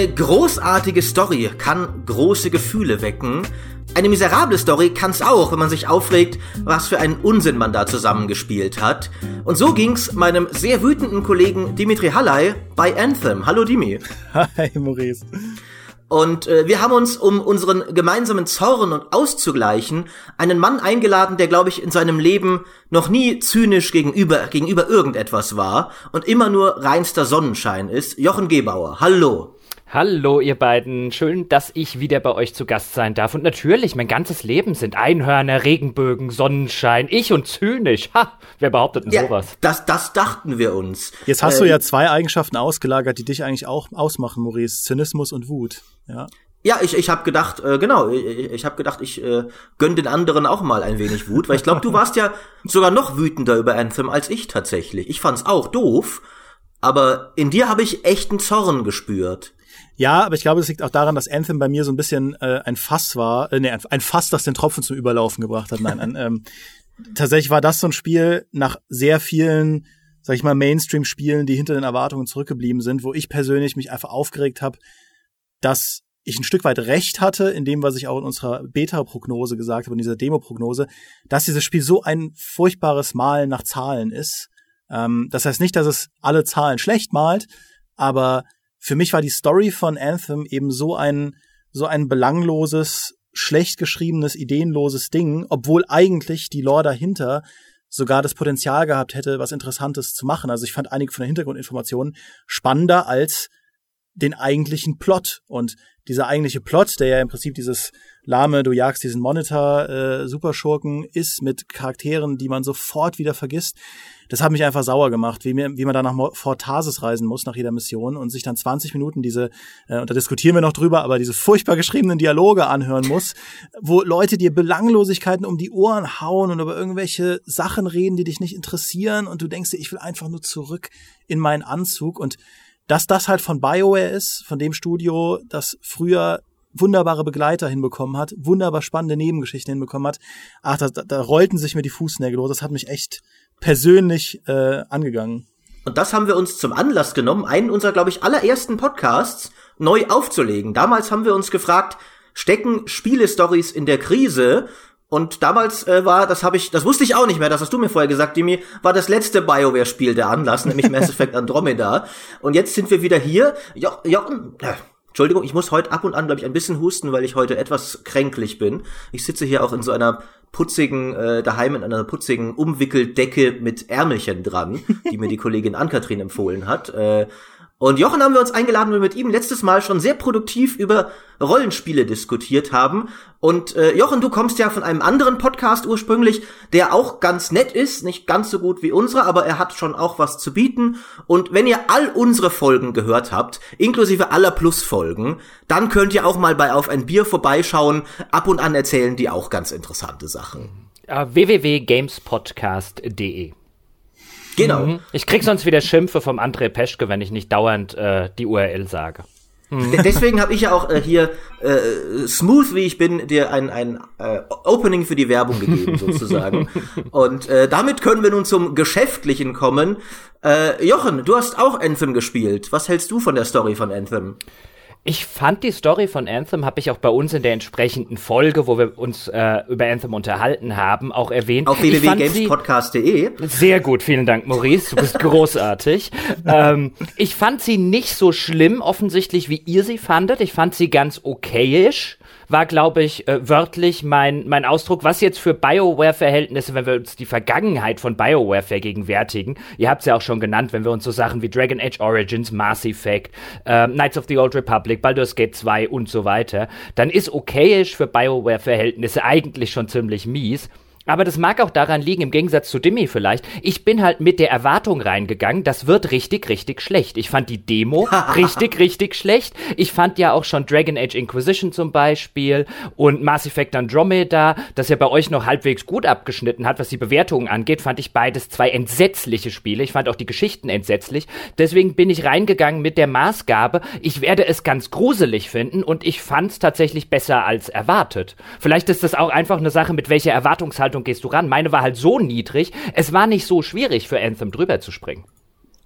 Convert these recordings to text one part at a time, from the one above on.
Eine großartige Story kann große Gefühle wecken. Eine miserable Story kann's auch, wenn man sich aufregt, was für einen Unsinn man da zusammengespielt hat. Und so ging's meinem sehr wütenden Kollegen Dimitri Halley bei Anthem. Hallo Dimi. Hi Maurice. Und äh, wir haben uns, um unseren gemeinsamen Zorn und auszugleichen, einen Mann eingeladen, der, glaube ich, in seinem Leben noch nie zynisch gegenüber, gegenüber irgendetwas war und immer nur reinster Sonnenschein ist. Jochen Gebauer. Hallo. Hallo, ihr beiden. Schön, dass ich wieder bei euch zu Gast sein darf. Und natürlich, mein ganzes Leben sind Einhörner, Regenbögen, Sonnenschein. Ich und zynisch. Ha, wer behauptet denn ja, sowas? Das, das dachten wir uns. Jetzt hast äh, du ja zwei Eigenschaften ausgelagert, die dich eigentlich auch ausmachen, Maurice. Zynismus und Wut. Ja. Ja, ich, ich habe gedacht, äh, genau, ich, ich habe gedacht, ich äh, gönn den anderen auch mal ein wenig Wut, weil ich glaube, du warst ja sogar noch wütender über Anthem als ich tatsächlich. Ich fand's auch doof, aber in dir habe ich echten Zorn gespürt. Ja, aber ich glaube, es liegt auch daran, dass Anthem bei mir so ein bisschen äh, ein Fass war, äh, nee, ein Fass, das den Tropfen zum Überlaufen gebracht hat. Nein, ein, ähm, tatsächlich war das so ein Spiel nach sehr vielen, sag ich mal, Mainstream-Spielen, die hinter den Erwartungen zurückgeblieben sind, wo ich persönlich mich einfach aufgeregt habe, dass ich ein Stück weit recht hatte, in dem, was ich auch in unserer Beta-Prognose gesagt habe, in dieser Demo-Prognose, dass dieses Spiel so ein furchtbares Malen nach Zahlen ist. Ähm, das heißt nicht, dass es alle Zahlen schlecht malt, aber für mich war die Story von Anthem eben so ein, so ein belangloses, schlecht geschriebenes, ideenloses Ding, obwohl eigentlich die Lore dahinter sogar das Potenzial gehabt hätte, was Interessantes zu machen. Also ich fand einige von den Hintergrundinformationen spannender als den eigentlichen Plot. Und dieser eigentliche Plot, der ja im Prinzip dieses lahme, du jagst diesen Monitor äh, Superschurken ist mit Charakteren, die man sofort wieder vergisst, das hat mich einfach sauer gemacht, wie, mir, wie man da nach Fort Tarsis reisen muss nach jeder Mission und sich dann 20 Minuten diese, äh, und da diskutieren wir noch drüber, aber diese furchtbar geschriebenen Dialoge anhören muss, wo Leute dir Belanglosigkeiten um die Ohren hauen und über irgendwelche Sachen reden, die dich nicht interessieren und du denkst dir, ich will einfach nur zurück in meinen Anzug und dass das halt von BioWare ist, von dem Studio, das früher wunderbare Begleiter hinbekommen hat, wunderbar spannende Nebengeschichten hinbekommen hat. Ach, da, da rollten sich mir die Fußnägel los. Das hat mich echt persönlich äh, angegangen. Und das haben wir uns zum Anlass genommen, einen unserer, glaube ich, allerersten Podcasts neu aufzulegen. Damals haben wir uns gefragt, stecken Spielestories in der Krise? Und damals äh, war, das habe ich, das wusste ich auch nicht mehr, das hast du mir vorher gesagt, Dimi, war das letzte BioWare-Spiel der Anlass, nämlich Mass Effect Andromeda. Und jetzt sind wir wieder hier. Jo, jo, äh, Entschuldigung, ich muss heute ab und an, glaube ich, ein bisschen husten, weil ich heute etwas kränklich bin. Ich sitze hier auch in so einer putzigen, äh, daheim in einer putzigen Umwickeldecke mit Ärmelchen dran, die mir die Kollegin Ann-Kathrin empfohlen hat. Äh, und Jochen haben wir uns eingeladen, weil wir mit ihm letztes Mal schon sehr produktiv über Rollenspiele diskutiert haben. Und äh, Jochen, du kommst ja von einem anderen Podcast ursprünglich, der auch ganz nett ist, nicht ganz so gut wie unsere, aber er hat schon auch was zu bieten. Und wenn ihr all unsere Folgen gehört habt, inklusive aller Plus-Folgen, dann könnt ihr auch mal bei Auf ein Bier vorbeischauen. Ab und an erzählen die auch ganz interessante Sachen. Uh, www.gamespodcast.de Genau. Mhm. Ich krieg sonst wieder Schimpfe vom André Peschke, wenn ich nicht dauernd äh, die URL sage. Mhm. Deswegen habe ich ja auch äh, hier äh, smooth wie ich bin dir ein ein äh, Opening für die Werbung gegeben sozusagen. Und äh, damit können wir nun zum Geschäftlichen kommen. Äh, Jochen, du hast auch Anthem gespielt. Was hältst du von der Story von Anthem? Ich fand die Story von Anthem, habe ich auch bei uns in der entsprechenden Folge, wo wir uns äh, über Anthem unterhalten haben, auch erwähnt. Auf www.gamespodcast.de. Sehr gut, vielen Dank, Maurice. Du bist großartig. ähm, ich fand sie nicht so schlimm, offensichtlich, wie ihr sie fandet. Ich fand sie ganz okayisch war, glaube ich, äh, wörtlich mein, mein Ausdruck, was jetzt für BioWare-Verhältnisse, wenn wir uns die Vergangenheit von BioWare vergegenwärtigen, ihr habt es ja auch schon genannt, wenn wir uns so Sachen wie Dragon Age Origins, Mass Effect, äh, Knights of the Old Republic, Baldur's Gate 2 und so weiter, dann ist okayisch für BioWare-Verhältnisse eigentlich schon ziemlich mies. Aber das mag auch daran liegen, im Gegensatz zu Dimmy vielleicht. Ich bin halt mit der Erwartung reingegangen, das wird richtig, richtig schlecht. Ich fand die Demo richtig, richtig schlecht. Ich fand ja auch schon Dragon Age Inquisition zum Beispiel und Mass Effect Andromeda, das ja bei euch noch halbwegs gut abgeschnitten hat, was die Bewertungen angeht, fand ich beides zwei entsetzliche Spiele. Ich fand auch die Geschichten entsetzlich. Deswegen bin ich reingegangen mit der Maßgabe, ich werde es ganz gruselig finden und ich fand es tatsächlich besser als erwartet. Vielleicht ist das auch einfach eine Sache, mit welcher Erwartungshaltung Erwartungshaltung gehst du ran? Meine war halt so niedrig, es war nicht so schwierig für Anthem drüber zu springen.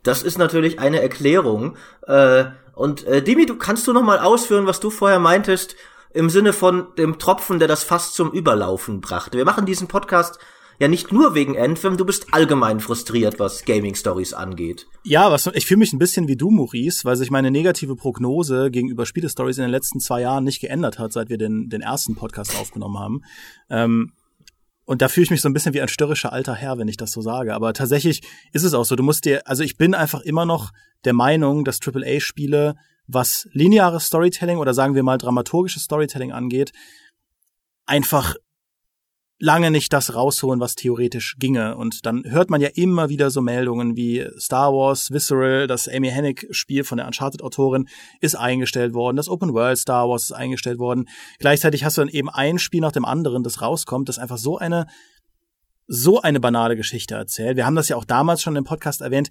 Das ist natürlich eine Erklärung. Äh, Und äh, Dimi, du kannst du noch mal ausführen, was du vorher meintest, im Sinne von dem Tropfen, der das fast zum Überlaufen brachte. Wir machen diesen Podcast ja nicht nur wegen Anthem, du bist allgemein frustriert, was Gaming Stories angeht. Ja, was, ich fühle mich ein bisschen wie du, Maurice, weil sich meine negative Prognose gegenüber Spielestories in den letzten zwei Jahren nicht geändert hat, seit wir den, den ersten Podcast aufgenommen haben. Ähm, und da fühle ich mich so ein bisschen wie ein störrischer alter Herr, wenn ich das so sage. Aber tatsächlich ist es auch so. Du musst dir, also ich bin einfach immer noch der Meinung, dass AAA-Spiele, was lineares Storytelling oder sagen wir mal dramaturgisches Storytelling angeht, einfach lange nicht das rausholen, was theoretisch ginge. Und dann hört man ja immer wieder so Meldungen wie Star Wars Visceral, das Amy Hennig-Spiel von der Uncharted-Autorin, ist eingestellt worden, das Open World Star Wars ist eingestellt worden. Gleichzeitig hast du dann eben ein Spiel nach dem anderen, das rauskommt, das einfach so eine so eine banale Geschichte erzählt. Wir haben das ja auch damals schon im Podcast erwähnt.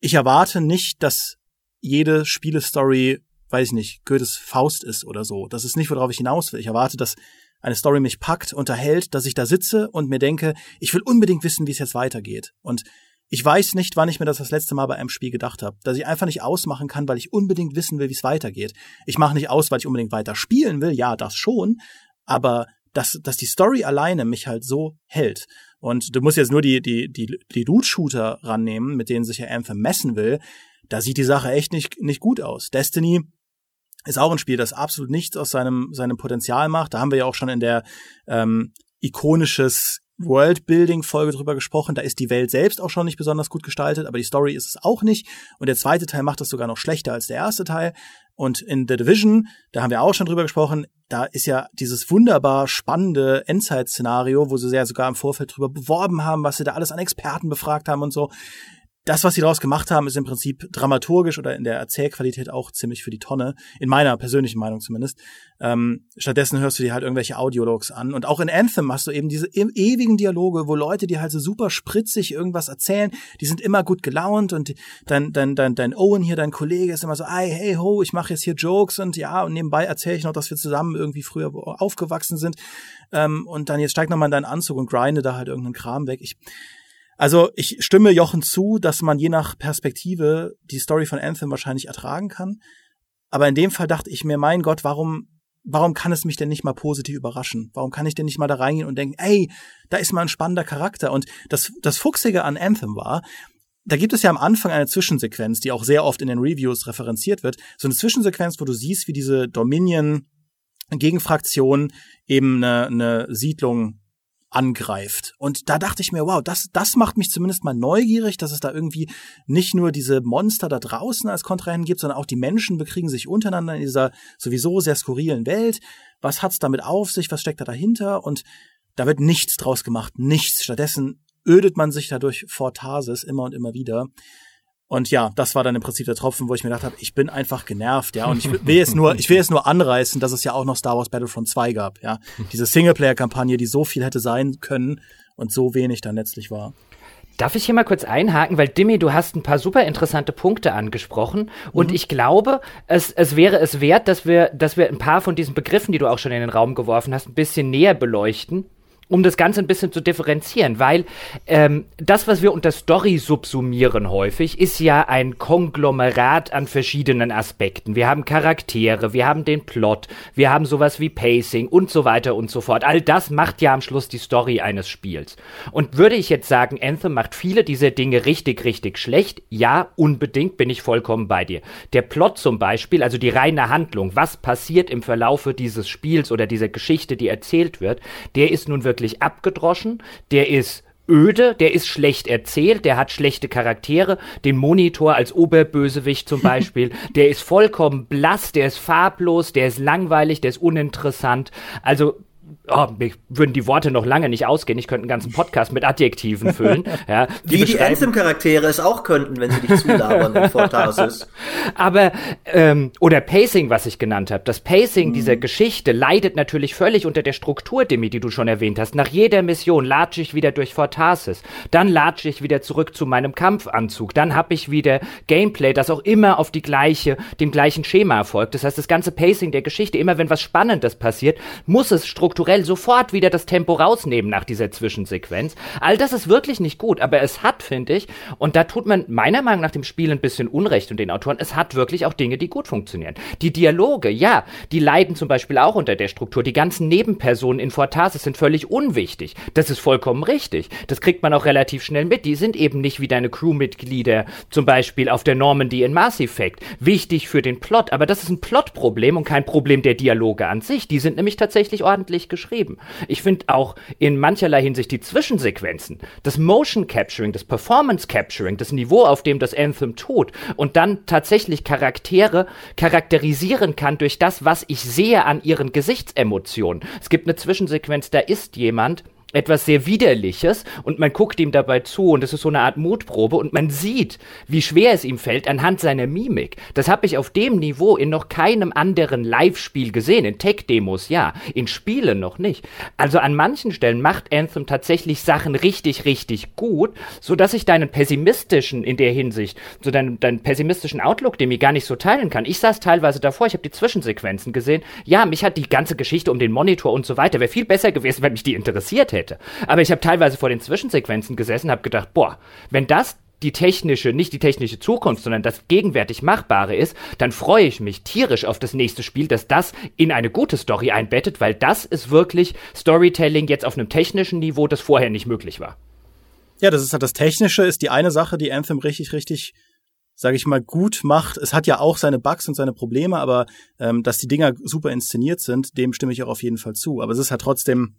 Ich erwarte nicht, dass jede Spielestory, weiß ich nicht, Goethes Faust ist oder so. Das ist nicht, worauf ich hinaus will. Ich erwarte, dass eine Story mich packt, unterhält, dass ich da sitze und mir denke, ich will unbedingt wissen, wie es jetzt weitergeht. Und ich weiß nicht, wann ich mir das das letzte Mal bei einem Spiel gedacht habe, dass ich einfach nicht ausmachen kann, weil ich unbedingt wissen will, wie es weitergeht. Ich mache nicht aus, weil ich unbedingt weiter spielen will, ja, das schon, aber dass, dass die Story alleine mich halt so hält. Und du musst jetzt nur die, die, die, die Loot-Shooter rannehmen, mit denen sich ja Anthem messen will. Da sieht die Sache echt nicht, nicht gut aus. Destiny ist auch ein Spiel, das absolut nichts aus seinem, seinem Potenzial macht. Da haben wir ja auch schon in der ähm, ikonisches Worldbuilding-Folge drüber gesprochen. Da ist die Welt selbst auch schon nicht besonders gut gestaltet, aber die Story ist es auch nicht. Und der zweite Teil macht das sogar noch schlechter als der erste Teil. Und in The Division, da haben wir auch schon drüber gesprochen, da ist ja dieses wunderbar spannende Endzeit-Szenario, wo sie sehr sogar im Vorfeld drüber beworben haben, was sie da alles an Experten befragt haben und so das, was sie daraus gemacht haben, ist im Prinzip dramaturgisch oder in der Erzählqualität auch ziemlich für die Tonne, in meiner persönlichen Meinung zumindest. Ähm, stattdessen hörst du dir halt irgendwelche Audiologs an. Und auch in Anthem hast du eben diese e ewigen Dialoge, wo Leute dir halt so super spritzig irgendwas erzählen. Die sind immer gut gelaunt und dein, dein, dein, dein Owen hier, dein Kollege, ist immer so, hey, hey, ho, ich mache jetzt hier Jokes und ja, und nebenbei erzähle ich noch, dass wir zusammen irgendwie früher aufgewachsen sind. Ähm, und dann jetzt steig noch mal in deinen Anzug und grinde da halt irgendeinen Kram weg. Ich, also ich stimme Jochen zu, dass man je nach Perspektive die Story von Anthem wahrscheinlich ertragen kann. Aber in dem Fall dachte ich mir, mein Gott, warum, warum kann es mich denn nicht mal positiv überraschen? Warum kann ich denn nicht mal da reingehen und denken, ey, da ist mal ein spannender Charakter? Und das, das Fuchsige an Anthem war, da gibt es ja am Anfang eine Zwischensequenz, die auch sehr oft in den Reviews referenziert wird. So eine Zwischensequenz, wo du siehst, wie diese Dominion Gegenfraktion eben eine, eine Siedlung angreift. Und da dachte ich mir, wow, das, das macht mich zumindest mal neugierig, dass es da irgendwie nicht nur diese Monster da draußen als Kontrahenten gibt, sondern auch die Menschen bekriegen sich untereinander in dieser sowieso sehr skurrilen Welt. Was hat's damit auf sich? Was steckt da dahinter? Und da wird nichts draus gemacht, nichts. Stattdessen ödet man sich dadurch vor Tarsis immer und immer wieder. Und ja, das war dann im Prinzip der Tropfen, wo ich mir gedacht habe, ich bin einfach genervt, ja. Und ich will jetzt nur, ich will jetzt nur anreißen, dass es ja auch noch Star Wars Battlefront 2 gab, ja. Diese Singleplayer-Kampagne, die so viel hätte sein können und so wenig dann letztlich war. Darf ich hier mal kurz einhaken, weil Dimmy, du hast ein paar super interessante Punkte angesprochen und mhm. ich glaube, es, es wäre es wert, dass wir, dass wir ein paar von diesen Begriffen, die du auch schon in den Raum geworfen hast, ein bisschen näher beleuchten um das Ganze ein bisschen zu differenzieren, weil ähm, das, was wir unter Story subsumieren häufig, ist ja ein Konglomerat an verschiedenen Aspekten. Wir haben Charaktere, wir haben den Plot, wir haben sowas wie Pacing und so weiter und so fort. All das macht ja am Schluss die Story eines Spiels. Und würde ich jetzt sagen, Anthem macht viele dieser Dinge richtig, richtig schlecht? Ja, unbedingt bin ich vollkommen bei dir. Der Plot zum Beispiel, also die reine Handlung, was passiert im Verlaufe dieses Spiels oder dieser Geschichte, die erzählt wird, der ist nun wirklich wirklich abgedroschen, der ist öde, der ist schlecht erzählt, der hat schlechte Charaktere, den Monitor als Oberbösewicht zum Beispiel, der ist vollkommen blass, der ist farblos, der ist langweilig, der ist uninteressant. Also oh, mir würden die Worte noch lange nicht ausgehen. Ich könnte einen ganzen Podcast mit Adjektiven füllen. Ja, die Wie die Anthem-Charaktere es auch könnten, wenn sie dich zulabern in Fortasis. Aber, ähm, oder Pacing, was ich genannt habe. Das Pacing mhm. dieser Geschichte leidet natürlich völlig unter der Struktur, Demi, die du schon erwähnt hast. Nach jeder Mission latsche ich wieder durch Fortasis. Dann latsche ich wieder zurück zu meinem Kampfanzug. Dann habe ich wieder Gameplay, das auch immer auf die gleiche, dem gleichen Schema erfolgt. Das heißt, das ganze Pacing der Geschichte, immer wenn was Spannendes passiert, muss es strukturell schnell sofort wieder das Tempo rausnehmen nach dieser Zwischensequenz. All das ist wirklich nicht gut, aber es hat, finde ich, und da tut man meiner Meinung nach dem Spiel ein bisschen Unrecht und den Autoren, es hat wirklich auch Dinge, die gut funktionieren. Die Dialoge, ja, die leiden zum Beispiel auch unter der Struktur. Die ganzen Nebenpersonen in Fortasis sind völlig unwichtig. Das ist vollkommen richtig. Das kriegt man auch relativ schnell mit. Die sind eben nicht wie deine Crewmitglieder, zum Beispiel auf der Normandy in Mass Effect. Wichtig für den Plot, aber das ist ein Plotproblem und kein Problem der Dialoge an sich. Die sind nämlich tatsächlich ordentlich geschrieben. Ich finde auch in mancherlei Hinsicht die Zwischensequenzen, das Motion Capturing, das Performance Capturing, das Niveau, auf dem das Anthem tut und dann tatsächlich Charaktere charakterisieren kann durch das, was ich sehe an ihren Gesichtsemotionen. Es gibt eine Zwischensequenz, da ist jemand, etwas sehr Widerliches und man guckt ihm dabei zu und es ist so eine Art Mutprobe und man sieht, wie schwer es ihm fällt anhand seiner Mimik. Das habe ich auf dem Niveau in noch keinem anderen Live-Spiel gesehen. In Tech-Demos ja, in Spielen noch nicht. Also an manchen Stellen macht Anthem tatsächlich Sachen richtig, richtig gut, so dass ich deinen pessimistischen in der Hinsicht, so deinen, deinen pessimistischen Outlook, den ich gar nicht so teilen kann. Ich saß teilweise davor, ich habe die Zwischensequenzen gesehen. Ja, mich hat die ganze Geschichte um den Monitor und so weiter, wäre viel besser gewesen, wenn mich die interessiert hätte hätte. Aber ich habe teilweise vor den Zwischensequenzen gesessen, habe gedacht, boah, wenn das die technische, nicht die technische Zukunft, sondern das gegenwärtig Machbare ist, dann freue ich mich tierisch auf das nächste Spiel, dass das in eine gute Story einbettet, weil das ist wirklich Storytelling jetzt auf einem technischen Niveau, das vorher nicht möglich war. Ja, das ist halt das Technische, ist die eine Sache, die Anthem richtig, richtig sage ich mal, gut macht. Es hat ja auch seine Bugs und seine Probleme, aber ähm, dass die Dinger super inszeniert sind, dem stimme ich auch auf jeden Fall zu. Aber es ist halt trotzdem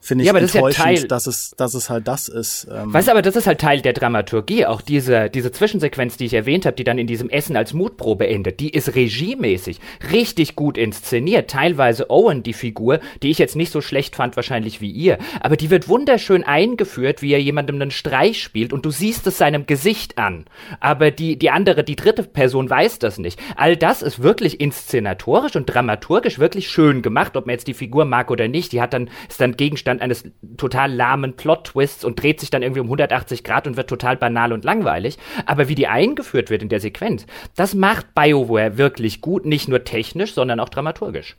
finde ich ja, aber das enttäuschend, ist ja Teil, dass es, dass es halt das ist. Ähm. Weißt du, aber das ist halt Teil der Dramaturgie. Auch diese, diese Zwischensequenz, die ich erwähnt habe, die dann in diesem Essen als Mutprobe endet, die ist regiemäßig richtig gut inszeniert. Teilweise Owen, die Figur, die ich jetzt nicht so schlecht fand, wahrscheinlich wie ihr, aber die wird wunderschön eingeführt, wie er jemandem einen Streich spielt und du siehst es seinem Gesicht an. Aber die, die andere, die dritte Person weiß das nicht. All das ist wirklich inszenatorisch und dramaturgisch wirklich schön gemacht, ob man jetzt die Figur mag oder nicht. Die hat dann, ist dann Gegenstand Gegenstand eines total lahmen Plot-Twists und dreht sich dann irgendwie um 180 Grad und wird total banal und langweilig. Aber wie die eingeführt wird in der Sequenz, das macht BioWare wirklich gut, nicht nur technisch, sondern auch dramaturgisch.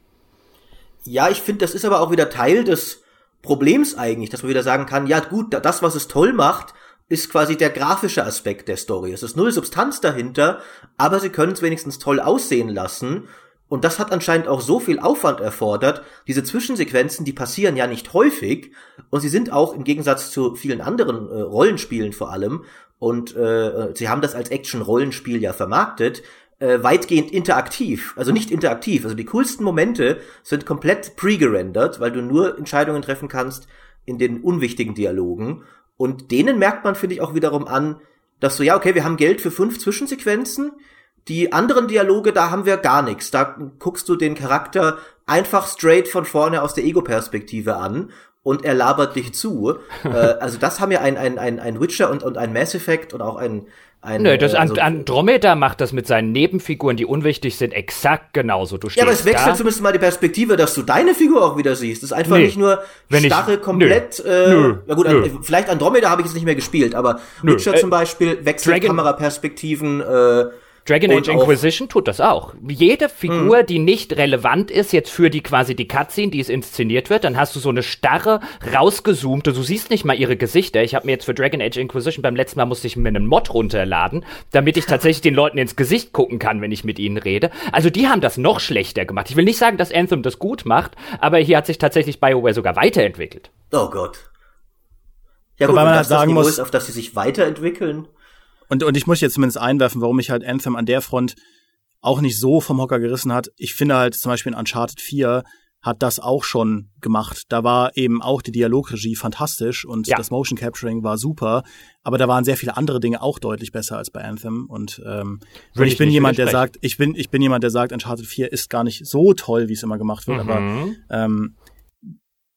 Ja, ich finde, das ist aber auch wieder Teil des Problems eigentlich, dass man wieder sagen kann, ja gut, das, was es toll macht, ist quasi der grafische Aspekt der Story. Es ist null Substanz dahinter, aber sie können es wenigstens toll aussehen lassen und das hat anscheinend auch so viel Aufwand erfordert. Diese Zwischensequenzen, die passieren ja nicht häufig und sie sind auch im Gegensatz zu vielen anderen äh, Rollenspielen vor allem und äh, sie haben das als Action-Rollenspiel ja vermarktet, äh, weitgehend interaktiv. Also nicht interaktiv. Also die coolsten Momente sind komplett pre-gerendert, weil du nur Entscheidungen treffen kannst in den unwichtigen Dialogen. Und denen merkt man, finde ich, auch wiederum an, dass so, ja, okay, wir haben Geld für fünf Zwischensequenzen, die anderen Dialoge, da haben wir gar nichts. Da guckst du den Charakter einfach straight von vorne aus der Ego-Perspektive an und er labert dich zu. äh, also das haben ja ein, ein, ein, ein Witcher und, und ein Mass Effect und auch ein, ein, Nö, das äh, also, Andromeda macht das mit seinen Nebenfiguren, die unwichtig sind, exakt genauso. Du stehst ja, aber es wechselt da. zumindest mal die Perspektive, dass du deine Figur auch wieder siehst. Das ist einfach nee, nicht nur starre, ich, komplett. Nö, äh, nö, ja gut, nö. vielleicht Andromeda habe ich jetzt nicht mehr gespielt, aber Witcher äh, zum Beispiel wechselt Dragon Kameraperspektiven. Äh, Dragon Age Inquisition tut das auch. Jede Figur, hm. die nicht relevant ist jetzt für die quasi die Cutscene, die es inszeniert wird, dann hast du so eine starre, rausgezoomte, du siehst nicht mal ihre Gesichter. Ich habe mir jetzt für Dragon Age Inquisition beim letzten Mal musste ich mir einen Mod runterladen, damit ich tatsächlich den Leuten ins Gesicht gucken kann, wenn ich mit ihnen rede. Also die haben das noch schlechter gemacht. Ich will nicht sagen, dass Anthem das gut macht, aber hier hat sich tatsächlich BioWare sogar weiterentwickelt. Oh Gott. Ja gut, Wobei man halt sagen muss, ist, auf dass sie sich weiterentwickeln. Und, und ich muss jetzt zumindest einwerfen, warum mich halt Anthem an der Front auch nicht so vom Hocker gerissen hat. Ich finde halt zum Beispiel in Uncharted 4 hat das auch schon gemacht. Da war eben auch die Dialogregie fantastisch und ja. das Motion Capturing war super, aber da waren sehr viele andere Dinge auch deutlich besser als bei Anthem. Und, ähm, und ich, ich bin jemand, der sagt, ich bin, ich bin jemand, der sagt, Uncharted 4 ist gar nicht so toll, wie es immer gemacht wird, mhm. aber ähm,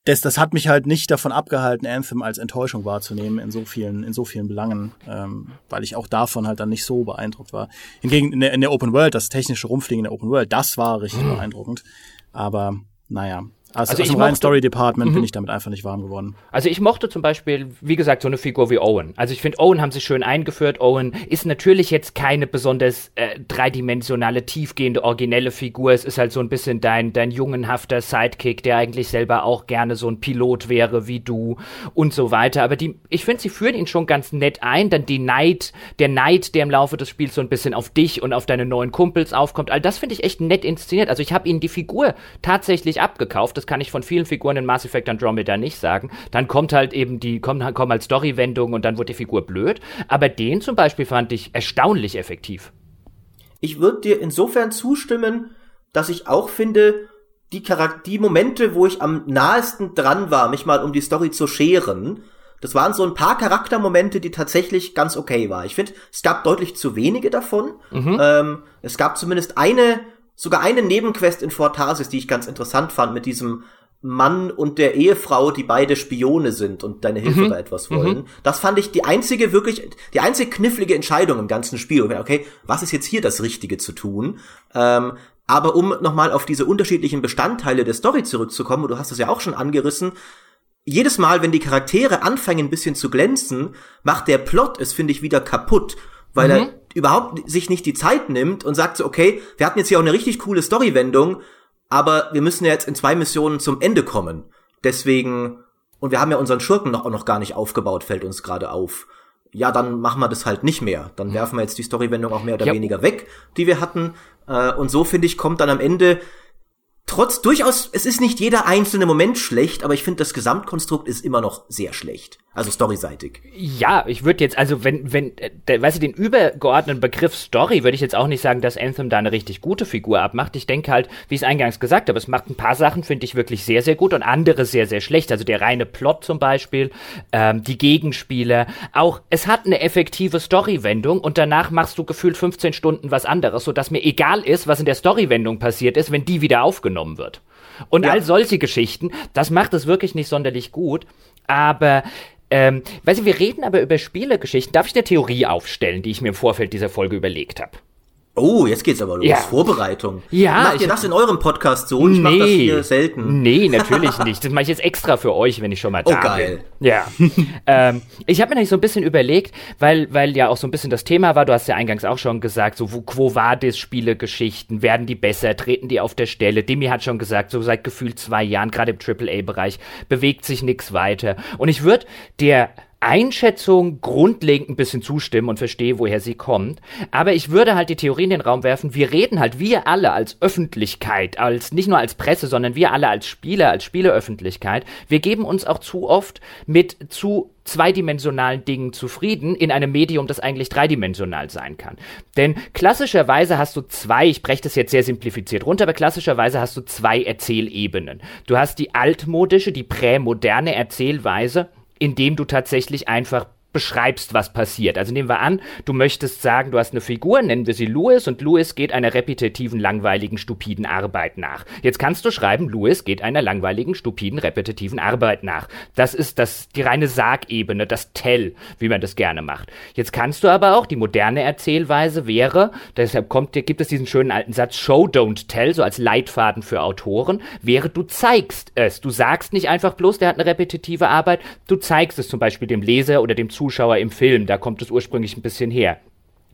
das, das hat mich halt nicht davon abgehalten, Anthem als Enttäuschung wahrzunehmen in so vielen, in so vielen Belangen, ähm, weil ich auch davon halt dann nicht so beeindruckt war. Hingegen in der, in der Open World, das technische Rumfliegen in der Open World, das war richtig mhm. beeindruckend. Aber naja. Also, also aus dem reinen Story-Department bin mhm. ich damit einfach nicht warm geworden. Also ich mochte zum Beispiel, wie gesagt, so eine Figur wie Owen. Also ich finde, Owen haben sie schön eingeführt. Owen ist natürlich jetzt keine besonders äh, dreidimensionale, tiefgehende, originelle Figur. Es ist halt so ein bisschen dein, dein jungenhafter Sidekick, der eigentlich selber auch gerne so ein Pilot wäre wie du und so weiter. Aber die, ich finde, sie führen ihn schon ganz nett ein. Dann die Neid, der Neid, der im Laufe des Spiels so ein bisschen auf dich und auf deine neuen Kumpels aufkommt. All das finde ich echt nett inszeniert. Also ich habe ihnen die Figur tatsächlich abgekauft. Das kann ich von vielen Figuren in Mass Effect Andromeda nicht sagen. Dann kommt halt eben die, kommen, kommen halt Story-Wendungen und dann wird die Figur blöd. Aber den zum Beispiel fand ich erstaunlich effektiv. Ich würde dir insofern zustimmen, dass ich auch finde, die, Charakter die Momente, wo ich am nahesten dran war, mich mal um die Story zu scheren, das waren so ein paar Charaktermomente, die tatsächlich ganz okay waren. Ich finde, es gab deutlich zu wenige davon. Mhm. Ähm, es gab zumindest eine, sogar eine Nebenquest in Fortasis, die ich ganz interessant fand, mit diesem Mann und der Ehefrau, die beide Spione sind und deine Hilfe mhm. bei etwas wollen. Mhm. Das fand ich die einzige wirklich, die einzige knifflige Entscheidung im ganzen Spiel. Okay, was ist jetzt hier das Richtige zu tun? Ähm, aber um nochmal auf diese unterschiedlichen Bestandteile der Story zurückzukommen, und du hast es ja auch schon angerissen, jedes Mal, wenn die Charaktere anfangen ein bisschen zu glänzen, macht der Plot es, finde ich, wieder kaputt, weil mhm. er überhaupt sich nicht die Zeit nimmt und sagt so, okay, wir hatten jetzt hier auch eine richtig coole Storywendung, aber wir müssen ja jetzt in zwei Missionen zum Ende kommen. Deswegen, und wir haben ja unseren Schurken noch, auch noch gar nicht aufgebaut, fällt uns gerade auf. Ja, dann machen wir das halt nicht mehr. Dann werfen wir jetzt die Storywendung auch mehr oder ja. weniger weg, die wir hatten. Äh, und so, finde ich, kommt dann am Ende trotz durchaus, es ist nicht jeder einzelne Moment schlecht, aber ich finde, das Gesamtkonstrukt ist immer noch sehr schlecht. Also storyseitig. Ja, ich würde jetzt, also wenn, wenn, äh, der, weißt du, den übergeordneten Begriff Story würde ich jetzt auch nicht sagen, dass Anthem da eine richtig gute Figur abmacht. Ich denke halt, wie ich es eingangs gesagt habe, es macht ein paar Sachen, finde ich wirklich sehr, sehr gut und andere sehr, sehr schlecht. Also der reine Plot zum Beispiel, ähm, die Gegenspieler, auch, es hat eine effektive Storywendung und danach machst du gefühlt 15 Stunden was anderes, sodass mir egal ist, was in der Storywendung passiert ist, wenn die wieder aufgenommen wird. Und ja. all solche Geschichten, das macht es wirklich nicht sonderlich gut. Aber ähm, weißt du, wir reden aber über Spielegeschichten. Darf ich eine Theorie aufstellen, die ich mir im Vorfeld dieser Folge überlegt habe? Oh, jetzt geht's aber los. Ja. Vorbereitung. Ja. Macht ihr das in eurem Podcast so? Ich nee, mach das hier selten. Nee, natürlich nicht. Das mache ich jetzt extra für euch, wenn ich schon mal oh, da oh, geil. bin. Ja. ähm, ich habe mir nämlich so ein bisschen überlegt, weil, weil ja auch so ein bisschen das Thema war, du hast ja eingangs auch schon gesagt, so wo, Quo Vadis Spielegeschichten, werden die besser, treten die auf der Stelle? Demi hat schon gesagt, so seit gefühlt zwei Jahren, gerade im AAA-Bereich, bewegt sich nichts weiter. Und ich würde der Einschätzung grundlegend ein bisschen zustimmen und verstehe, woher sie kommt. Aber ich würde halt die Theorie in den Raum werfen, wir reden halt, wir alle als Öffentlichkeit, als nicht nur als Presse, sondern wir alle als Spieler, als Spieleöffentlichkeit, wir geben uns auch zu oft mit zu zweidimensionalen Dingen zufrieden in einem Medium, das eigentlich dreidimensional sein kann. Denn klassischerweise hast du zwei, ich breche das jetzt sehr simplifiziert runter, aber klassischerweise hast du zwei Erzählebenen. Du hast die altmodische, die prämoderne Erzählweise, indem du tatsächlich einfach beschreibst, was passiert. Also nehmen wir an, du möchtest sagen, du hast eine Figur, nennen wir sie Louis, und Louis geht einer repetitiven, langweiligen, stupiden Arbeit nach. Jetzt kannst du schreiben, Louis geht einer langweiligen, stupiden, repetitiven Arbeit nach. Das ist das, die reine Sagebene, das Tell, wie man das gerne macht. Jetzt kannst du aber auch, die moderne Erzählweise wäre, deshalb kommt, gibt es diesen schönen alten Satz, Show, don't tell, so als Leitfaden für Autoren, wäre, du zeigst es. Du sagst nicht einfach bloß, der hat eine repetitive Arbeit, du zeigst es zum Beispiel dem Leser oder dem Zuschauer Zuschauer im Film. Da kommt es ursprünglich ein bisschen her.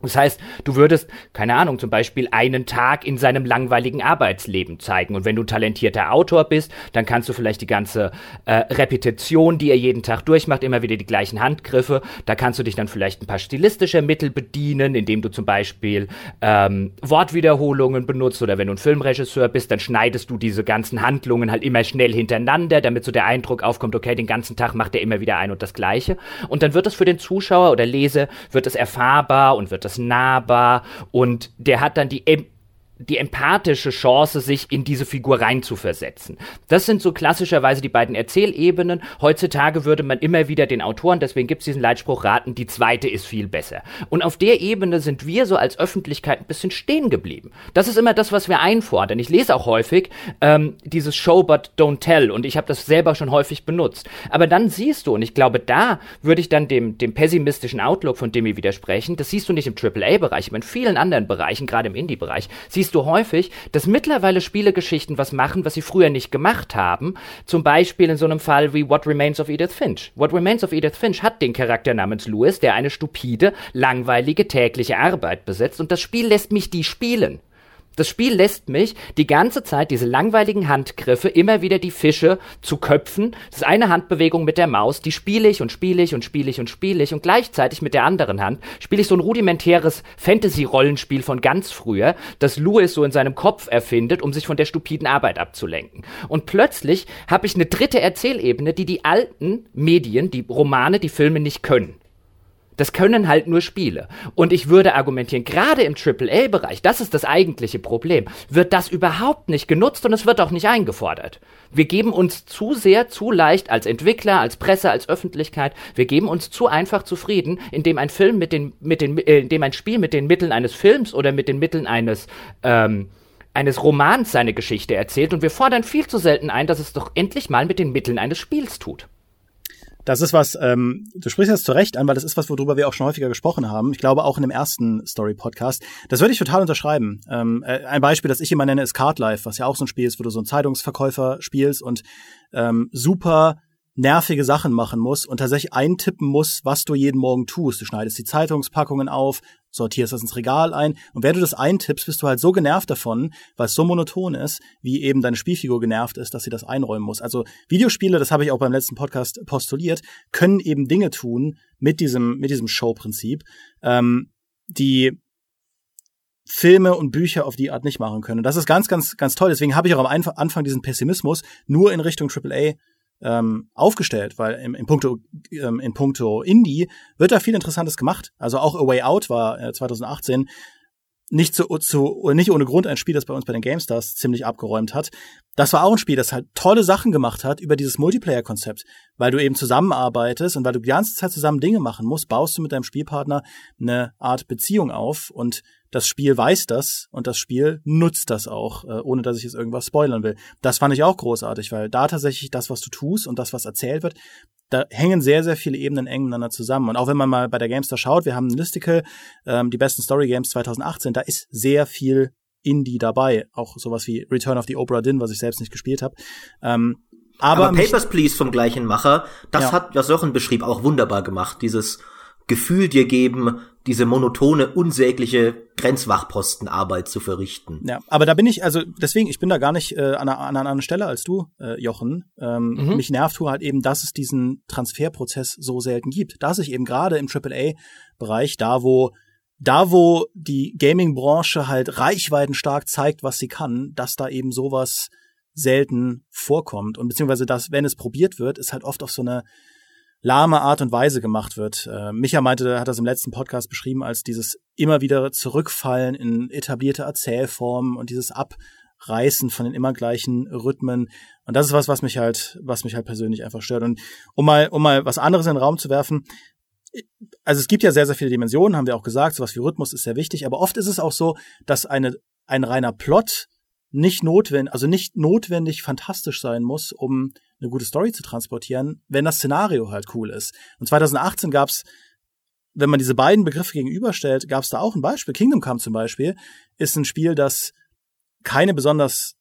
Das heißt, du würdest, keine Ahnung, zum Beispiel einen Tag in seinem langweiligen Arbeitsleben zeigen. Und wenn du talentierter Autor bist, dann kannst du vielleicht die ganze äh, Repetition, die er jeden Tag durchmacht, immer wieder die gleichen Handgriffe. Da kannst du dich dann vielleicht ein paar stilistische Mittel bedienen, indem du zum Beispiel ähm, Wortwiederholungen benutzt. Oder wenn du ein Filmregisseur bist, dann schneidest du diese ganzen Handlungen halt immer schnell hintereinander, damit so der Eindruck aufkommt, okay, den ganzen Tag macht er immer wieder ein und das Gleiche. Und dann wird es für den Zuschauer oder Leser, wird es erfahrbar und wird es nahbar und der hat dann die die empathische Chance, sich in diese Figur reinzuversetzen. Das sind so klassischerweise die beiden Erzählebenen. Heutzutage würde man immer wieder den Autoren, deswegen gibt es diesen Leitspruch raten, die zweite ist viel besser. Und auf der Ebene sind wir so als Öffentlichkeit ein bisschen stehen geblieben. Das ist immer das, was wir einfordern. Ich lese auch häufig ähm, dieses Show but don't tell und ich habe das selber schon häufig benutzt. Aber dann siehst du, und ich glaube, da würde ich dann dem, dem pessimistischen Outlook von Demi widersprechen, das siehst du nicht im AAA-Bereich, aber in vielen anderen Bereichen, gerade im Indie-Bereich, siehst siehst du häufig, dass mittlerweile Spielegeschichten was machen, was sie früher nicht gemacht haben. Zum Beispiel in so einem Fall wie What Remains of Edith Finch. What Remains of Edith Finch hat den Charakter namens Louis, der eine stupide, langweilige tägliche Arbeit besitzt und das Spiel lässt mich die spielen. Das Spiel lässt mich die ganze Zeit diese langweiligen Handgriffe, immer wieder die Fische zu köpfen. Das ist eine Handbewegung mit der Maus, die spiele ich und spiele ich und spiele ich und spiele ich und gleichzeitig mit der anderen Hand spiele ich so ein rudimentäres Fantasy-Rollenspiel von ganz früher, das Louis so in seinem Kopf erfindet, um sich von der stupiden Arbeit abzulenken. Und plötzlich habe ich eine dritte Erzählebene, die die alten Medien, die Romane, die Filme nicht können. Das können halt nur Spiele. Und ich würde argumentieren, gerade im AAA-Bereich, das ist das eigentliche Problem, wird das überhaupt nicht genutzt und es wird auch nicht eingefordert. Wir geben uns zu sehr, zu leicht als Entwickler, als Presse, als Öffentlichkeit, wir geben uns zu einfach zufrieden, indem ein Film mit den, mit den, äh, indem ein Spiel mit den Mitteln eines Films oder mit den Mitteln eines, ähm, eines Romans seine Geschichte erzählt und wir fordern viel zu selten ein, dass es doch endlich mal mit den Mitteln eines Spiels tut. Das ist was, ähm, du sprichst jetzt zu Recht an, weil das ist was, worüber wir auch schon häufiger gesprochen haben. Ich glaube auch in dem ersten Story-Podcast. Das würde ich total unterschreiben. Ähm, äh, ein Beispiel, das ich immer nenne, ist Card Life, was ja auch so ein Spiel ist, wo du so einen Zeitungsverkäufer spielst und ähm, super nervige Sachen machen muss und tatsächlich eintippen muss, was du jeden Morgen tust. Du schneidest die Zeitungspackungen auf, sortierst das ins Regal ein und wenn du das eintippst, bist du halt so genervt davon, weil es so monoton ist, wie eben deine Spielfigur genervt ist, dass sie das einräumen muss. Also Videospiele, das habe ich auch beim letzten Podcast postuliert, können eben Dinge tun mit diesem mit diesem Show-Prinzip, ähm, die Filme und Bücher auf die Art nicht machen können. Und das ist ganz, ganz, ganz toll. Deswegen habe ich auch am Anfang diesen Pessimismus nur in Richtung AAA ähm, aufgestellt, weil im, in, puncto, ähm, in puncto Indie wird da viel Interessantes gemacht. Also auch A Way Out war äh, 2018 nicht zu, zu nicht ohne Grund ein Spiel, das bei uns bei den GameStars ziemlich abgeräumt hat. Das war auch ein Spiel, das halt tolle Sachen gemacht hat über dieses Multiplayer-Konzept, weil du eben zusammenarbeitest und weil du die ganze Zeit zusammen Dinge machen musst, baust du mit deinem Spielpartner eine Art Beziehung auf und das Spiel weiß das und das Spiel nutzt das auch, äh, ohne dass ich jetzt irgendwas spoilern will. Das fand ich auch großartig, weil da tatsächlich das, was du tust und das, was erzählt wird, da hängen sehr, sehr viele Ebenen eng miteinander zusammen. Und auch wenn man mal bei der Gamestar schaut, wir haben ein Listicle, ähm, die besten Story Games 2018, da ist sehr viel Indie dabei. Auch sowas wie Return of the Obra Dinn, was ich selbst nicht gespielt habe. Ähm, aber, aber Papers, Please vom gleichen Macher, das ja. hat, was Jochen beschrieb, auch wunderbar gemacht. Dieses Gefühl dir geben, diese monotone, unsägliche Grenzwachpostenarbeit zu verrichten. Ja, aber da bin ich, also deswegen, ich bin da gar nicht äh, an, einer, an einer anderen Stelle als du, äh, Jochen. Ähm, mhm. Mich nervt nur halt eben, dass es diesen Transferprozess so selten gibt. Dass ich eben gerade im AAA-Bereich, da wo da wo die Gaming-Branche halt reichweitenstark zeigt, was sie kann, dass da eben sowas selten vorkommt. Und beziehungsweise dass, wenn es probiert wird, ist halt oft auf so eine lahme Art und Weise gemacht wird. Äh, Micha meinte, hat das im letzten Podcast beschrieben als dieses immer wieder Zurückfallen in etablierte Erzählformen und dieses Abreißen von den immer gleichen Rhythmen. Und das ist was, was mich halt, was mich halt persönlich einfach stört. Und um mal, um mal was anderes in den Raum zu werfen, also es gibt ja sehr, sehr viele Dimensionen, haben wir auch gesagt, sowas wie Rhythmus ist sehr wichtig, aber oft ist es auch so, dass eine, ein reiner Plot nicht notwendig, also nicht notwendig fantastisch sein muss, um eine gute Story zu transportieren, wenn das Szenario halt cool ist. Und 2018 gab's, wenn man diese beiden Begriffe gegenüberstellt, gab's da auch ein Beispiel. Kingdom Come zum Beispiel ist ein Spiel, das keine besonders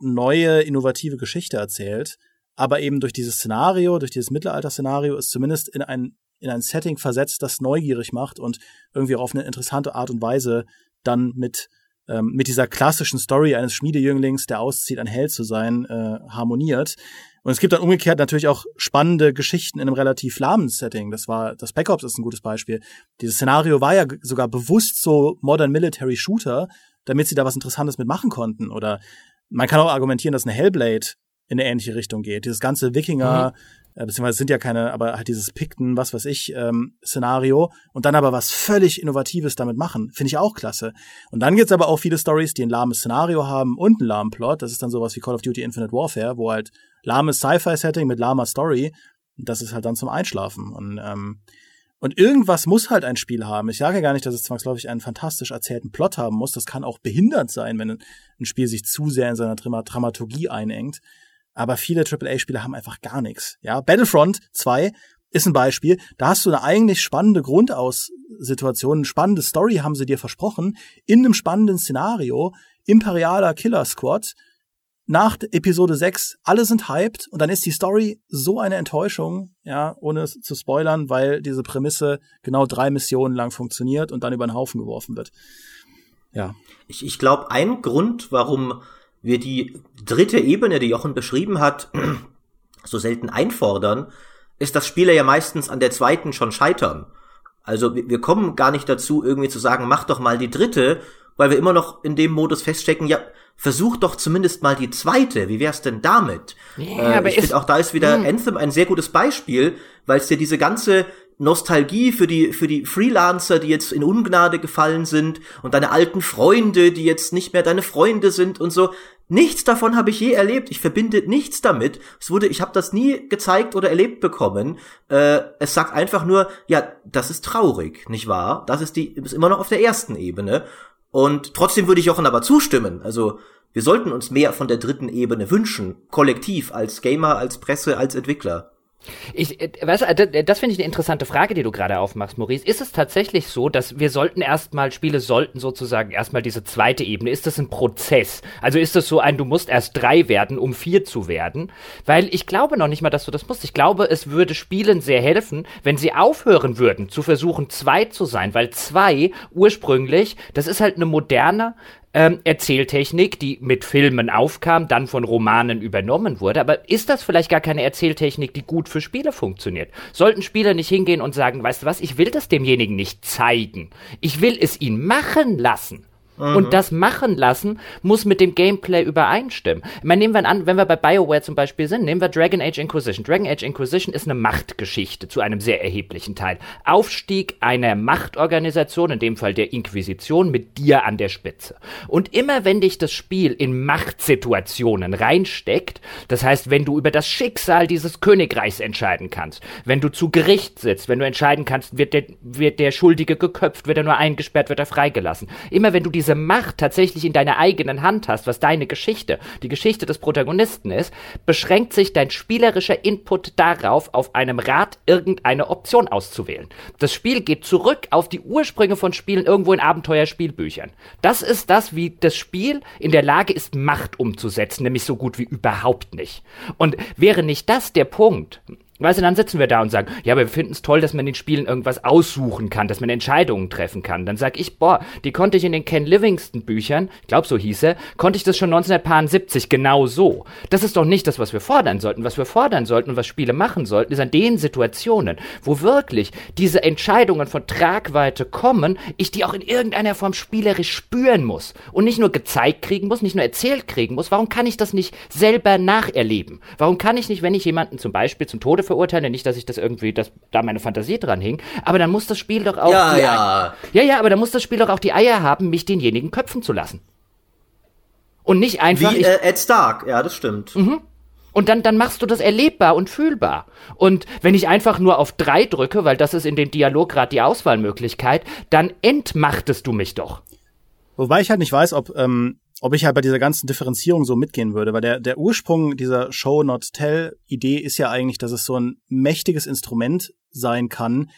neue, innovative Geschichte erzählt, aber eben durch dieses Szenario, durch dieses Mittelalter-Szenario ist zumindest in ein, in ein Setting versetzt, das neugierig macht und irgendwie auf eine interessante Art und Weise dann mit ähm, mit dieser klassischen Story eines Schmiedejünglings, der auszieht, ein Held zu sein, äh, harmoniert. Und es gibt dann umgekehrt natürlich auch spannende Geschichten in einem relativ lahmen Setting. Das war, das Spec Ops ist ein gutes Beispiel. Dieses Szenario war ja sogar bewusst so Modern Military Shooter, damit sie da was Interessantes mitmachen konnten. Oder man kann auch argumentieren, dass eine Hellblade in eine ähnliche Richtung geht. Dieses ganze Wikinger, mhm äh, beziehungsweise sind ja keine, aber halt dieses Pikten, was weiß ich, ähm, Szenario und dann aber was völlig Innovatives damit machen, finde ich auch klasse. Und dann gibt's aber auch viele Stories, die ein lahmes Szenario haben und einen lahmen Plot. Das ist dann sowas wie Call of Duty Infinite Warfare, wo halt lahmes Sci-Fi-Setting mit lahmer Story, das ist halt dann zum Einschlafen. Und, ähm, und irgendwas muss halt ein Spiel haben. Ich sage gar nicht, dass es zwangsläufig einen fantastisch erzählten Plot haben muss. Das kann auch behindert sein, wenn ein Spiel sich zu sehr in seiner Dramaturgie einengt aber viele AAA-Spiele haben einfach gar nichts. Ja, Battlefront 2 ist ein Beispiel. Da hast du eine eigentlich spannende Grundaussituation, eine spannende Story haben sie dir versprochen, in einem spannenden Szenario, imperialer Killer Squad, nach Episode 6, alle sind hyped und dann ist die Story so eine Enttäuschung, ja, ohne es zu spoilern, weil diese Prämisse genau drei Missionen lang funktioniert und dann über den Haufen geworfen wird. Ja. Ich, ich glaube, ein Grund, warum wir die dritte Ebene, die Jochen beschrieben hat, so selten einfordern, ist, dass Spieler ja meistens an der zweiten schon scheitern. Also wir kommen gar nicht dazu, irgendwie zu sagen, mach doch mal die dritte, weil wir immer noch in dem Modus feststecken, ja, versuch doch zumindest mal die zweite. Wie wär's denn damit? Ja, äh, ich finde auch da ist wieder mh. Hm. Anthem ein sehr gutes Beispiel, weil es dir diese ganze Nostalgie für die, für die Freelancer, die jetzt in Ungnade gefallen sind und deine alten Freunde, die jetzt nicht mehr deine Freunde sind und so. Nichts davon habe ich je erlebt. Ich verbinde nichts damit. Es wurde, ich habe das nie gezeigt oder erlebt bekommen. Äh, es sagt einfach nur, ja, das ist traurig, nicht wahr? Das ist die, ist immer noch auf der ersten Ebene. Und trotzdem würde ich Jochen aber zustimmen. Also wir sollten uns mehr von der dritten Ebene wünschen, kollektiv, als Gamer, als Presse, als Entwickler. Ich, äh, weißt du, das finde ich eine interessante Frage, die du gerade aufmachst, Maurice. Ist es tatsächlich so, dass wir sollten erstmal, Spiele sollten sozusagen erstmal diese zweite Ebene, ist das ein Prozess? Also ist das so ein, du musst erst drei werden, um vier zu werden? Weil ich glaube noch nicht mal, dass du das musst. Ich glaube, es würde Spielen sehr helfen, wenn sie aufhören würden, zu versuchen, zwei zu sein, weil zwei ursprünglich, das ist halt eine moderne, ähm, Erzähltechnik, die mit Filmen aufkam, dann von Romanen übernommen wurde. Aber ist das vielleicht gar keine Erzähltechnik, die gut für Spiele funktioniert? Sollten Spieler nicht hingehen und sagen, weißt du was, ich will das demjenigen nicht zeigen. Ich will es ihn machen lassen. Mhm. Und das machen lassen muss mit dem Gameplay übereinstimmen. Ich meine, nehmen wir an, wenn wir bei BioWare zum Beispiel sind, nehmen wir Dragon Age Inquisition. Dragon Age Inquisition ist eine Machtgeschichte zu einem sehr erheblichen Teil. Aufstieg einer Machtorganisation, in dem Fall der Inquisition, mit dir an der Spitze. Und immer wenn dich das Spiel in Machtsituationen reinsteckt, das heißt, wenn du über das Schicksal dieses Königreichs entscheiden kannst, wenn du zu Gericht sitzt, wenn du entscheiden kannst, wird der, wird der Schuldige geköpft, wird er nur eingesperrt, wird er freigelassen. Immer wenn du diese diese Macht tatsächlich in deiner eigenen Hand hast, was deine Geschichte, die Geschichte des Protagonisten ist, beschränkt sich dein spielerischer Input darauf, auf einem Rad irgendeine Option auszuwählen. Das Spiel geht zurück auf die Ursprünge von Spielen irgendwo in Abenteuerspielbüchern. Das ist das, wie das Spiel in der Lage ist, Macht umzusetzen, nämlich so gut wie überhaupt nicht. Und wäre nicht das der Punkt, Weißt du, dann sitzen wir da und sagen, ja, aber wir finden es toll, dass man den Spielen irgendwas aussuchen kann, dass man Entscheidungen treffen kann. Dann sag ich, boah, die konnte ich in den Ken Livingston Büchern, ich glaube so hieß er, konnte ich das schon 1970 genau so. Das ist doch nicht das, was wir fordern sollten. Was wir fordern sollten und was Spiele machen sollten, ist an den Situationen, wo wirklich diese Entscheidungen von Tragweite kommen, ich die auch in irgendeiner Form spielerisch spüren muss und nicht nur gezeigt kriegen muss, nicht nur erzählt kriegen muss. Warum kann ich das nicht selber nacherleben? Warum kann ich nicht, wenn ich jemanden zum Beispiel zum Tode verurteile, nicht, dass ich das irgendwie, dass da meine Fantasie dran hing, aber dann muss das Spiel doch auch. Ja, ja. ja, ja, aber dann muss das Spiel doch auch die Eier haben, mich denjenigen köpfen zu lassen. Und nicht einfach. Wie äh, Ed Stark, ja, das stimmt. Mhm. Und dann, dann machst du das erlebbar und fühlbar. Und wenn ich einfach nur auf drei drücke, weil das ist in dem Dialog gerade die Auswahlmöglichkeit, dann entmachtest du mich doch. Wobei ich halt nicht weiß, ob ähm, ob ich halt bei dieser ganzen Differenzierung so mitgehen würde, weil der, der Ursprung dieser Show Not Tell Idee ist ja eigentlich, dass es so ein mächtiges Instrument sein kann,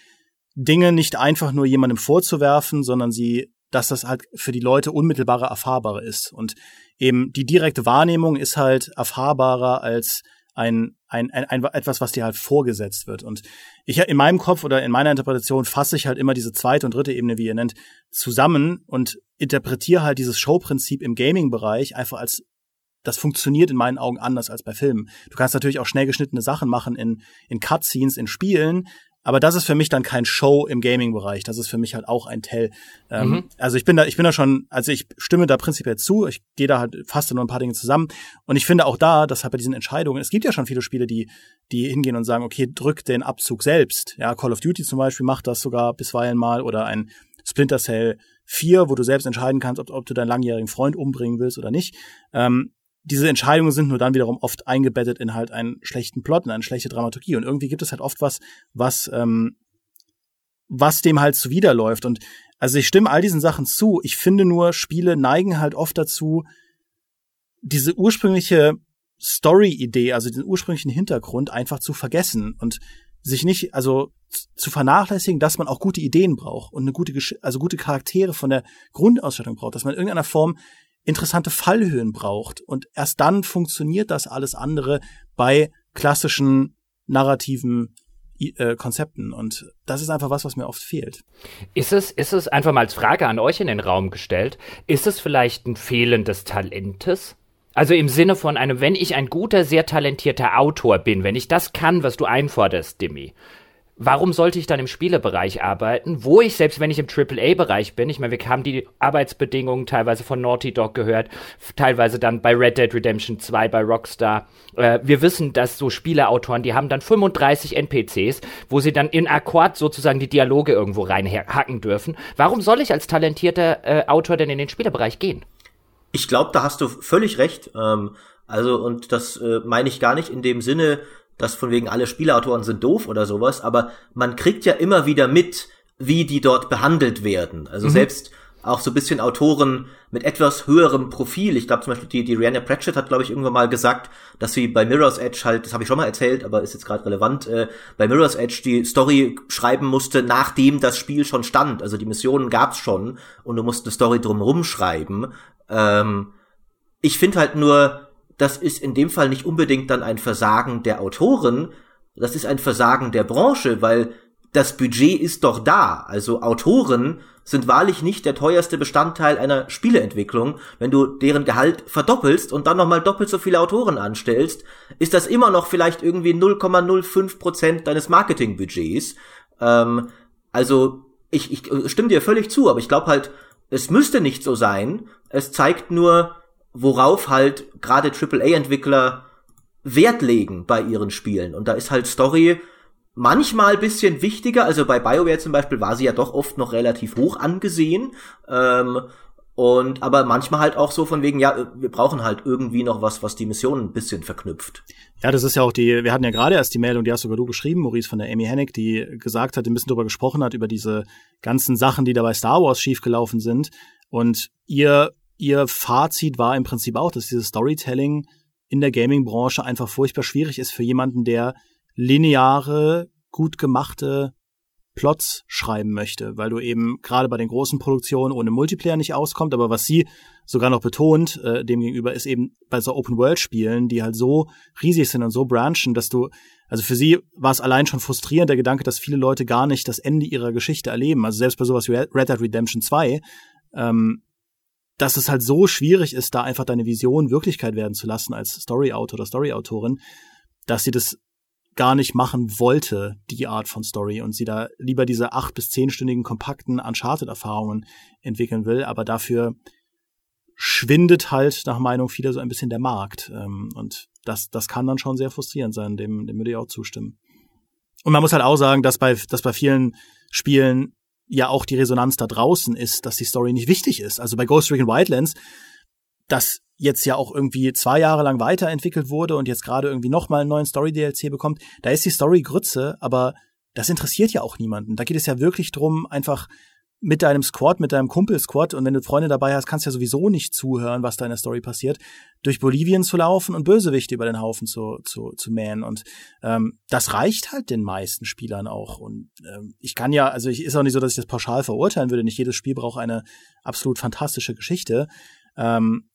Dinge nicht einfach nur jemandem vorzuwerfen, sondern sie, dass das halt für die Leute unmittelbarer erfahrbarer ist. Und eben die direkte Wahrnehmung ist halt erfahrbarer als ein, ein, ein, ein etwas, was dir halt vorgesetzt wird. Und ich in meinem Kopf oder in meiner Interpretation fasse ich halt immer diese zweite und dritte Ebene, wie ihr nennt, zusammen und interpretiere halt dieses Showprinzip im Gaming-Bereich einfach als das funktioniert in meinen Augen anders als bei Filmen. Du kannst natürlich auch schnell geschnittene Sachen machen in, in Cutscenes, in Spielen, aber das ist für mich dann kein Show im Gaming-Bereich. Das ist für mich halt auch ein Tell. Ähm, mhm. Also ich bin da, ich bin da schon, also ich stimme da prinzipiell zu. Ich gehe da halt fast nur ein paar Dinge zusammen. Und ich finde auch da, dass halt bei diesen Entscheidungen, es gibt ja schon viele Spiele, die, die hingehen und sagen, okay, drück den Abzug selbst. Ja, Call of Duty zum Beispiel macht das sogar bisweilen mal oder ein Splinter Cell 4, wo du selbst entscheiden kannst, ob, ob du deinen langjährigen Freund umbringen willst oder nicht. Ähm, diese Entscheidungen sind nur dann wiederum oft eingebettet in halt einen schlechten Plot, in eine schlechte Dramaturgie. Und irgendwie gibt es halt oft was, was, ähm, was dem halt zuwiderläuft. Und also ich stimme all diesen Sachen zu. Ich finde nur, Spiele neigen halt oft dazu, diese ursprüngliche Story-Idee, also den ursprünglichen Hintergrund einfach zu vergessen. Und sich nicht, also zu vernachlässigen, dass man auch gute Ideen braucht und eine gute, also gute Charaktere von der Grundausstattung braucht, dass man in irgendeiner Form interessante Fallhöhen braucht. Und erst dann funktioniert das alles andere bei klassischen narrativen äh, Konzepten. Und das ist einfach was, was mir oft fehlt. Ist es, ist es einfach mal als Frage an euch in den Raum gestellt, ist es vielleicht ein Fehlen des Talentes? Also im Sinne von einem, wenn ich ein guter, sehr talentierter Autor bin, wenn ich das kann, was du einforderst, Dimi, warum sollte ich dann im Spielebereich arbeiten, wo ich, selbst wenn ich im AAA-Bereich bin, ich meine, wir haben die Arbeitsbedingungen teilweise von Naughty Dog gehört, teilweise dann bei Red Dead Redemption 2 bei Rockstar. Äh, wir wissen, dass so Spieleautoren, die haben dann 35 NPCs, wo sie dann in Akkord sozusagen die Dialoge irgendwo reinhacken dürfen. Warum soll ich als talentierter äh, Autor denn in den Spielebereich gehen? Ich glaube, da hast du völlig recht. Ähm, also, und das äh, meine ich gar nicht in dem Sinne, dass von wegen alle Spielautoren sind doof oder sowas, aber man kriegt ja immer wieder mit, wie die dort behandelt werden. Also mhm. selbst auch so bisschen Autoren mit etwas höherem Profil. Ich glaube zum Beispiel die, die Rihanna Pratchett hat, glaube ich, irgendwann mal gesagt, dass sie bei Mirror's Edge halt, das habe ich schon mal erzählt, aber ist jetzt gerade relevant, äh, bei Mirror's Edge die Story schreiben musste, nachdem das Spiel schon stand. Also die Missionen gab's schon und du musst eine Story drumherum schreiben. Ähm, ich finde halt nur, das ist in dem Fall nicht unbedingt dann ein Versagen der Autoren, das ist ein Versagen der Branche, weil das Budget ist doch da. Also Autoren sind wahrlich nicht der teuerste Bestandteil einer Spieleentwicklung. Wenn du deren Gehalt verdoppelst und dann nochmal doppelt so viele Autoren anstellst, ist das immer noch vielleicht irgendwie 0,05 Prozent deines Marketingbudgets. Ähm, also ich, ich stimme dir völlig zu, aber ich glaube halt, es müsste nicht so sein. Es zeigt nur, worauf halt gerade AAA-Entwickler Wert legen bei ihren Spielen. Und da ist halt Story manchmal bisschen wichtiger. Also bei BioWare zum Beispiel war sie ja doch oft noch relativ hoch angesehen. Ähm, und aber manchmal halt auch so von wegen, ja, wir brauchen halt irgendwie noch was, was die Mission ein bisschen verknüpft. Ja, das ist ja auch die, wir hatten ja gerade erst die Meldung, die hast sogar du geschrieben, Maurice von der Amy Hennig, die gesagt hat, ein bisschen drüber gesprochen hat, über diese ganzen Sachen, die da bei Star Wars schiefgelaufen sind. Und ihr ihr Fazit war im Prinzip auch, dass dieses Storytelling in der Gaming-Branche einfach furchtbar schwierig ist für jemanden, der lineare, gut gemachte Plots schreiben möchte, weil du eben gerade bei den großen Produktionen ohne Multiplayer nicht auskommt. Aber was sie sogar noch betont, äh, demgegenüber, ist eben bei so Open-World-Spielen, die halt so riesig sind und so branchen, dass du, also für sie war es allein schon frustrierend, der Gedanke, dass viele Leute gar nicht das Ende ihrer Geschichte erleben. Also selbst bei sowas wie Red Dead Redemption 2, ähm, dass es halt so schwierig ist, da einfach deine Vision Wirklichkeit werden zu lassen als Story-Autor oder Story-Autorin, dass sie das gar nicht machen wollte, die Art von Story, und sie da lieber diese acht- bis zehnstündigen kompakten Uncharted-Erfahrungen entwickeln will, aber dafür schwindet halt nach Meinung vieler so ein bisschen der Markt. Ähm, und das, das kann dann schon sehr frustrierend sein, dem, dem würde ich auch zustimmen. Und man muss halt auch sagen, dass bei, dass bei vielen Spielen ja auch die Resonanz da draußen ist, dass die Story nicht wichtig ist. Also bei Ghost Recon Wildlands, das jetzt ja auch irgendwie zwei Jahre lang weiterentwickelt wurde und jetzt gerade irgendwie nochmal einen neuen Story-DLC bekommt, da ist die Story Grütze, aber das interessiert ja auch niemanden. Da geht es ja wirklich drum, einfach mit deinem Squad, mit deinem Kumpel-Squad und wenn du Freunde dabei hast, kannst du ja sowieso nicht zuhören, was da in der Story passiert, durch Bolivien zu laufen und Bösewichte über den Haufen zu, zu, zu mähen. Und ähm, das reicht halt den meisten Spielern auch. Und ähm, ich kann ja, also ich ist auch nicht so, dass ich das pauschal verurteilen würde. Nicht jedes Spiel braucht eine absolut fantastische Geschichte. Ähm,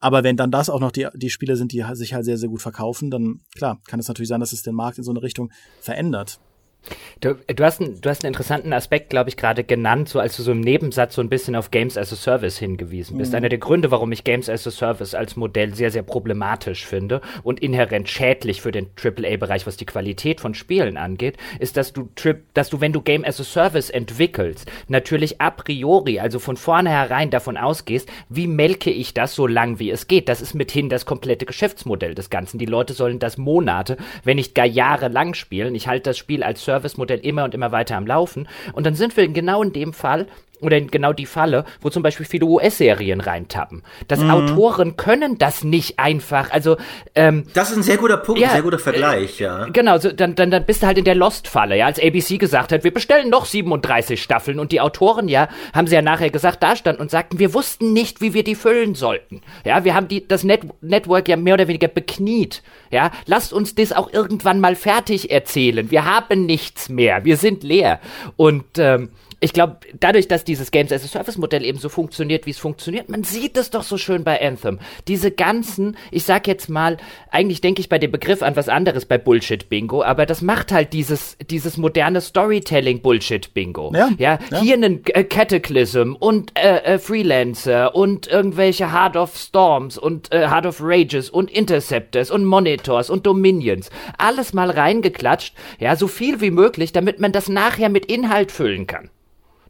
aber wenn dann das auch noch die, die Spiele sind, die sich halt sehr, sehr gut verkaufen, dann klar, kann es natürlich sein, dass es den Markt in so eine Richtung verändert. Du, du, hast einen, du hast einen interessanten Aspekt, glaube ich, gerade genannt, so als du so im Nebensatz so ein bisschen auf Games as a Service hingewiesen bist. Mhm. Einer der Gründe, warum ich Games as a Service als Modell sehr, sehr problematisch finde und inhärent schädlich für den AAA-Bereich, was die Qualität von Spielen angeht, ist, dass du, dass du, wenn du Game as a Service entwickelst, natürlich a priori, also von vornherein davon ausgehst, wie melke ich das so lang wie es geht. Das ist mithin das komplette Geschäftsmodell des Ganzen. Die Leute sollen das Monate, wenn nicht gar Jahre lang spielen. Ich halte das Spiel als Service Service-Modell immer und immer weiter am Laufen. Und dann sind wir genau in dem Fall, oder in genau die Falle, wo zum Beispiel viele US-Serien reintappen. Das mhm. Autoren können das nicht einfach. Also ähm, das ist ein sehr guter Punkt, ja, ein sehr guter Vergleich, ja. Äh, genau, so, dann, dann, dann bist du halt in der Lost-Falle, ja, als ABC gesagt hat, wir bestellen noch 37 Staffeln und die Autoren, ja, haben sie ja nachher gesagt, da standen und sagten, wir wussten nicht, wie wir die füllen sollten. Ja, wir haben die, das Net Network ja mehr oder weniger bekniet. Ja, lasst uns das auch irgendwann mal fertig erzählen. Wir haben nichts mehr, wir sind leer. Und ähm, ich glaube, dadurch, dass dieses Games as a Service Modell eben so funktioniert, wie es funktioniert, man sieht es doch so schön bei Anthem. Diese ganzen, ich sag jetzt mal, eigentlich denke ich bei dem Begriff an was anderes bei Bullshit Bingo, aber das macht halt dieses, dieses moderne Storytelling Bullshit Bingo. Ja, ja, ja. hier einen äh, Cataclysm und äh, äh, Freelancer und irgendwelche Heart of Storms und äh, Heart of Rages und Interceptors und Monitors und Dominions. Alles mal reingeklatscht, ja, so viel wie möglich, damit man das nachher mit Inhalt füllen kann.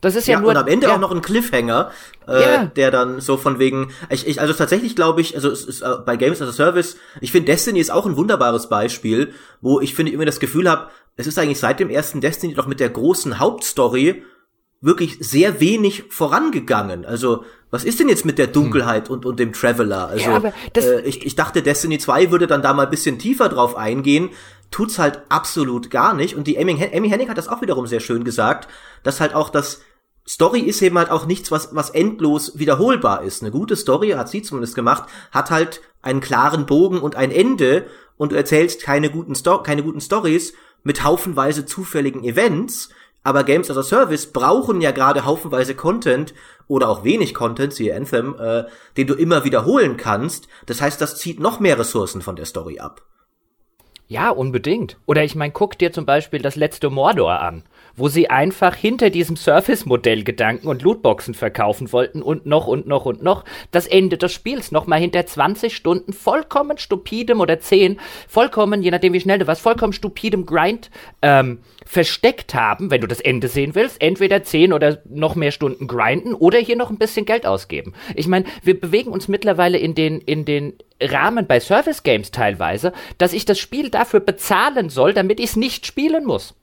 Das ist ja, ja nur. Und am Ende ja. auch noch ein Cliffhanger, äh, ja. der dann so von wegen. Ich, ich, also tatsächlich glaube ich, also es ist äh, bei Games as a Service, ich finde Destiny ist auch ein wunderbares Beispiel, wo ich finde immer das Gefühl habe, es ist eigentlich seit dem ersten Destiny doch mit der großen Hauptstory wirklich sehr wenig vorangegangen. Also, was ist denn jetzt mit der Dunkelheit hm. und, und dem Traveler? Also, ja, äh, ich, ich dachte, Destiny 2 würde dann da mal ein bisschen tiefer drauf eingehen. Tut's halt absolut gar nicht. Und die Amy, Amy Hennig hat das auch wiederum sehr schön gesagt, dass halt auch das Story ist eben halt auch nichts, was, was endlos wiederholbar ist. Eine gute Story, hat sie zumindest gemacht, hat halt einen klaren Bogen und ein Ende und du erzählst keine guten, Sto keine guten Stories mit haufenweise zufälligen Events, aber Games as a Service brauchen ja gerade haufenweise Content oder auch wenig Content, siehe Anthem, äh, den du immer wiederholen kannst. Das heißt, das zieht noch mehr Ressourcen von der Story ab. Ja, unbedingt. Oder ich meine, guck dir zum Beispiel das letzte Mordor an wo sie einfach hinter diesem Surface-Modell Gedanken und Lootboxen verkaufen wollten und noch und noch und noch das Ende des Spiels nochmal hinter 20 Stunden vollkommen stupidem oder 10, vollkommen, je nachdem wie schnell du warst, vollkommen stupidem Grind ähm, versteckt haben, wenn du das Ende sehen willst, entweder 10 oder noch mehr Stunden grinden oder hier noch ein bisschen Geld ausgeben. Ich meine, wir bewegen uns mittlerweile in den, in den Rahmen bei Service Games teilweise, dass ich das Spiel dafür bezahlen soll, damit ich es nicht spielen muss.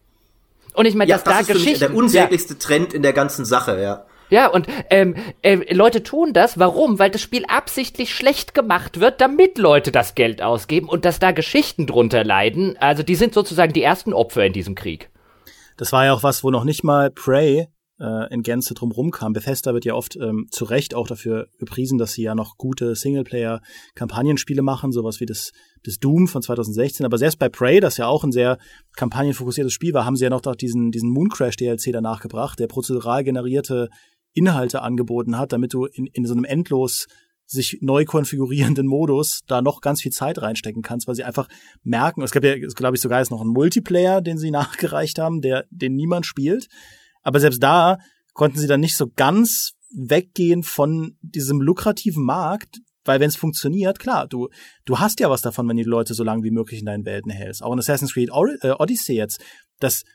Und ich meine, ja, dass das da ist Geschichten. Der unsäglichste ja. Trend in der ganzen Sache, ja. Ja, und ähm, äh, Leute tun das. Warum? Weil das Spiel absichtlich schlecht gemacht wird, damit Leute das Geld ausgeben und dass da Geschichten drunter leiden. Also die sind sozusagen die ersten Opfer in diesem Krieg. Das war ja auch was, wo noch nicht mal Prey äh, in Gänze drumherum kam. Bethesda wird ja oft ähm, zu Recht auch dafür gepriesen, dass sie ja noch gute Singleplayer-Kampagnenspiele machen, sowas wie das, das Doom von 2016. Aber selbst bei Prey, das ja auch ein sehr kampagnenfokussiertes Spiel war, haben sie ja noch diesen, diesen Mooncrash-DLC danach gebracht, der prozedural generierte Inhalte angeboten hat, damit du in, in so einem endlos sich neu konfigurierenden Modus da noch ganz viel Zeit reinstecken kannst, weil sie einfach merken, es gab ja, glaube ich, sogar jetzt noch einen Multiplayer, den sie nachgereicht haben, der, den niemand spielt. Aber selbst da konnten sie dann nicht so ganz weggehen von diesem lukrativen Markt, weil wenn es funktioniert, klar, du, du hast ja was davon, wenn du die Leute so lange wie möglich in deinen Welten hältst. Auch in Assassin's Creed äh, Odyssey jetzt, das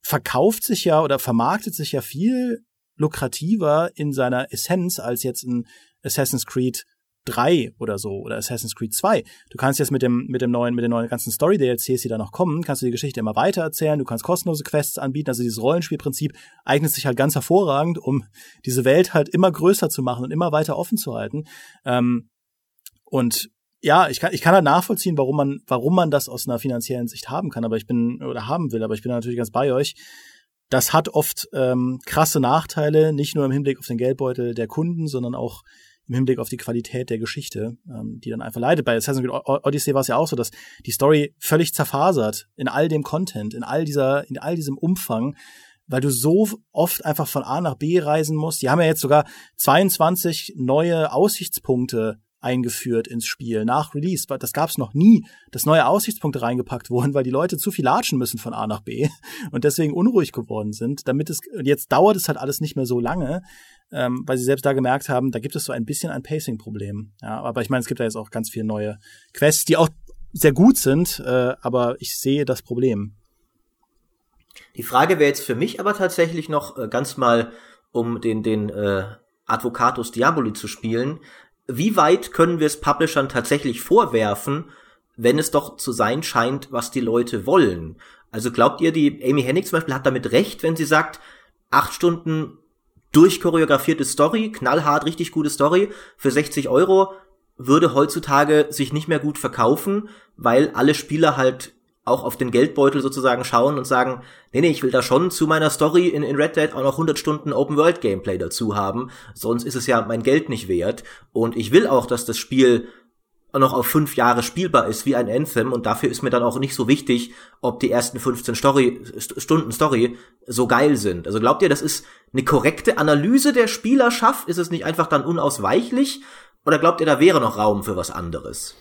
verkauft sich ja oder vermarktet sich ja viel lukrativer in seiner Essenz als jetzt ein Assassin's Creed 3 oder so oder Assassin's Creed 2. Du kannst jetzt mit dem mit dem neuen mit den neuen ganzen Story DLCs, die da noch kommen, kannst du die Geschichte immer weiter erzählen, du kannst kostenlose Quests anbieten, also dieses Rollenspielprinzip eignet sich halt ganz hervorragend, um diese Welt halt immer größer zu machen und immer weiter offen zu halten. Ähm, und ja, ich kann, ich kann halt nachvollziehen, warum man, warum man das aus einer finanziellen Sicht haben kann, aber ich bin, oder haben will, aber ich bin natürlich ganz bei euch. Das hat oft ähm, krasse Nachteile, nicht nur im Hinblick auf den Geldbeutel der Kunden, sondern auch im Hinblick auf die Qualität der Geschichte, ähm, die dann einfach leidet. Bei Assassin's Creed Odyssey war es ja auch so, dass die Story völlig zerfasert in all dem Content, in all dieser, in all diesem Umfang, weil du so oft einfach von A nach B reisen musst. Die haben ja jetzt sogar 22 neue Aussichtspunkte eingeführt ins Spiel nach Release. Das gab es noch nie, dass neue Aussichtspunkte reingepackt wurden, weil die Leute zu viel latschen müssen von A nach B und deswegen unruhig geworden sind. Damit es jetzt dauert es halt alles nicht mehr so lange, ähm, weil sie selbst da gemerkt haben, da gibt es so ein bisschen ein Pacing-Problem. Ja, aber ich meine, es gibt da jetzt auch ganz viele neue Quests, die auch sehr gut sind, äh, aber ich sehe das Problem. Die Frage wäre jetzt für mich aber tatsächlich noch äh, ganz mal, um den den äh, Advocatus Diaboli zu spielen wie weit können wir es Publishern tatsächlich vorwerfen, wenn es doch zu sein scheint, was die Leute wollen? Also glaubt ihr, die Amy Hennig zum Beispiel hat damit recht, wenn sie sagt, acht Stunden durchchoreografierte Story, knallhart, richtig gute Story für 60 Euro würde heutzutage sich nicht mehr gut verkaufen, weil alle Spieler halt auch auf den Geldbeutel sozusagen schauen und sagen, nee, nee, ich will da schon zu meiner Story in, in Red Dead auch noch 100 Stunden Open World Gameplay dazu haben, sonst ist es ja mein Geld nicht wert und ich will auch, dass das Spiel noch auf fünf Jahre spielbar ist wie ein Anthem und dafür ist mir dann auch nicht so wichtig, ob die ersten 15 Story, Stunden Story so geil sind. Also glaubt ihr, das ist eine korrekte Analyse der Spielerschaft? Ist es nicht einfach dann unausweichlich? Oder glaubt ihr, da wäre noch Raum für was anderes?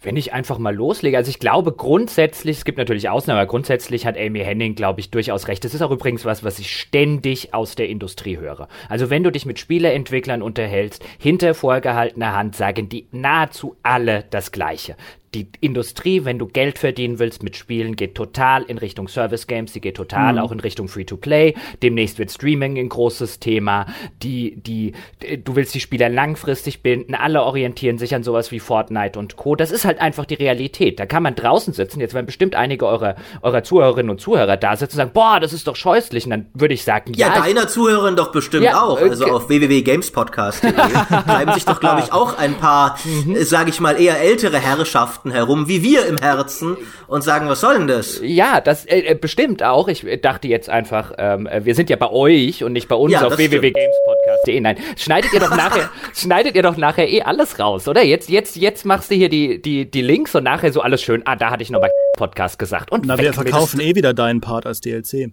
Wenn ich einfach mal loslege, also ich glaube grundsätzlich, es gibt natürlich Ausnahmen, aber grundsätzlich hat Amy Henning, glaube ich, durchaus recht. Das ist auch übrigens was, was ich ständig aus der Industrie höre. Also wenn du dich mit Spieleentwicklern unterhältst, hinter vorgehaltener Hand sagen die nahezu alle das Gleiche die Industrie, wenn du Geld verdienen willst mit Spielen, geht total in Richtung Service Games, sie geht total mhm. auch in Richtung Free-to-Play. Demnächst wird Streaming ein großes Thema. Die, die, du willst die Spieler langfristig binden. Alle orientieren sich an sowas wie Fortnite und Co. Das ist halt einfach die Realität. Da kann man draußen sitzen. Jetzt werden bestimmt einige eurer, eurer Zuhörerinnen und Zuhörer da sitzen und sagen, boah, das ist doch scheußlich. Und dann würde ich sagen, ja. Ja, deiner Zuhörerin doch bestimmt ja, auch. Also okay. auf www.gamespodcast.de bleiben sich doch, glaube ich, auch ein paar, mhm. sage ich mal, eher ältere Herrschaften Mannschaften herum, wie wir im Herzen, und sagen, was soll denn das? Ja, das äh, äh bestimmt auch. Ich dachte jetzt einfach, ähm, äh, wir sind ja bei euch und nicht bei uns ja, auf www.gamespodcast.de. Nein, schneidet ihr doch nachher, schneidet ihr doch nachher eh alles raus, oder? Jetzt, jetzt, jetzt machst du hier die, die, die Links und nachher so alles schön. Ah, da hatte ich noch bei Podcast gesagt. Und Na, wir verkaufen eh wieder deinen Part als DLC.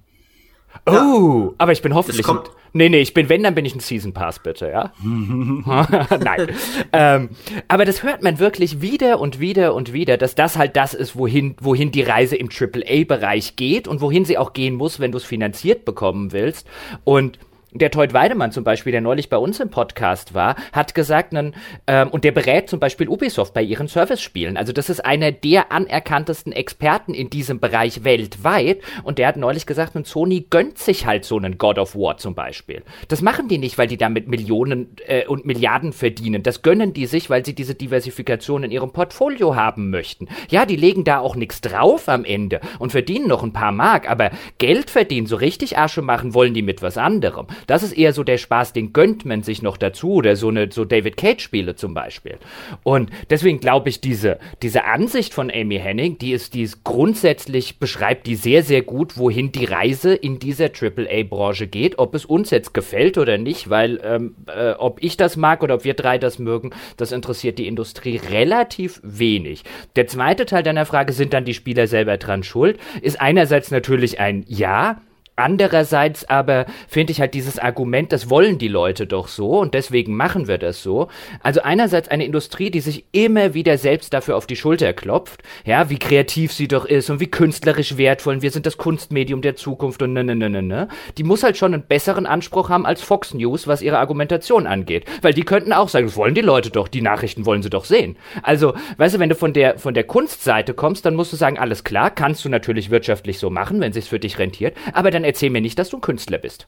Oh, ja. aber ich bin hoffentlich. Kommt, Nee, nee, ich bin, wenn, dann bin ich ein Season Pass, bitte, ja? Nein. ähm, aber das hört man wirklich wieder und wieder und wieder, dass das halt das ist, wohin, wohin die Reise im AAA-Bereich geht und wohin sie auch gehen muss, wenn du es finanziert bekommen willst. Und der Teut Weidemann zum Beispiel, der neulich bei uns im Podcast war, hat gesagt, nen, ähm, und der berät zum Beispiel Ubisoft bei ihren Service-Spielen. Also das ist einer der anerkanntesten Experten in diesem Bereich weltweit. Und der hat neulich gesagt, nun, Sony gönnt sich halt so einen God of War zum Beispiel. Das machen die nicht, weil die damit Millionen äh, und Milliarden verdienen. Das gönnen die sich, weil sie diese Diversifikation in ihrem Portfolio haben möchten. Ja, die legen da auch nichts drauf am Ende und verdienen noch ein paar Mark, aber Geld verdienen, so richtig Asche machen wollen die mit was anderem. Das ist eher so der Spaß, den gönnt man sich noch dazu oder so eine so David Cage Spiele zum Beispiel. Und deswegen glaube ich, diese, diese Ansicht von Amy Henning, die ist, die ist grundsätzlich beschreibt die sehr, sehr gut, wohin die Reise in dieser AAA-Branche geht, ob es uns jetzt gefällt oder nicht, weil ähm, äh, ob ich das mag oder ob wir drei das mögen, das interessiert die Industrie relativ wenig. Der zweite Teil deiner Frage, sind dann die Spieler selber dran schuld, ist einerseits natürlich ein Ja, Andererseits aber finde ich halt dieses Argument, das wollen die Leute doch so und deswegen machen wir das so. Also einerseits eine Industrie, die sich immer wieder selbst dafür auf die Schulter klopft, ja, wie kreativ sie doch ist und wie künstlerisch wertvoll und wir sind das Kunstmedium der Zukunft und ne, ne, ne, ne, ne. Die muss halt schon einen besseren Anspruch haben als Fox News, was ihre Argumentation angeht. Weil die könnten auch sagen, das wollen die Leute doch, die Nachrichten wollen sie doch sehen. Also, weißt du, wenn du von der, von der Kunstseite kommst, dann musst du sagen, alles klar, kannst du natürlich wirtschaftlich so machen, wenn sich's für dich rentiert, aber dann erzähl mir nicht, dass du ein Künstler bist.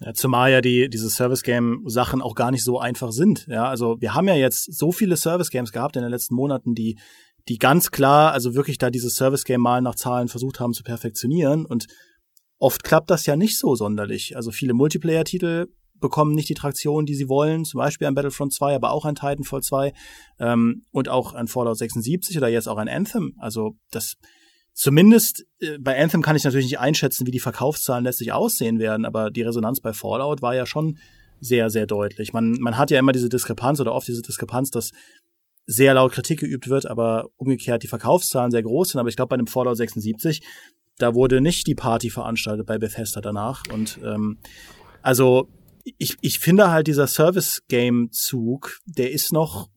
Ja, zumal ja die, diese Service-Game-Sachen auch gar nicht so einfach sind. Ja, also wir haben ja jetzt so viele Service-Games gehabt in den letzten Monaten, die, die ganz klar, also wirklich da dieses Service-Game mal nach Zahlen versucht haben zu perfektionieren und oft klappt das ja nicht so sonderlich. Also viele Multiplayer-Titel bekommen nicht die Traktion, die sie wollen, zum Beispiel an Battlefront 2, aber auch an Titanfall 2 ähm, und auch an Fallout 76 oder jetzt auch an Anthem. Also das, Zumindest äh, bei Anthem kann ich natürlich nicht einschätzen, wie die Verkaufszahlen letztlich aussehen werden, aber die Resonanz bei Fallout war ja schon sehr, sehr deutlich. Man, man hat ja immer diese Diskrepanz oder oft diese Diskrepanz, dass sehr laut Kritik geübt wird, aber umgekehrt die Verkaufszahlen sehr groß sind. Aber ich glaube, bei einem Fallout 76, da wurde nicht die Party veranstaltet bei Bethesda danach. Und ähm, also ich, ich finde halt dieser Service-Game-Zug, der ist noch,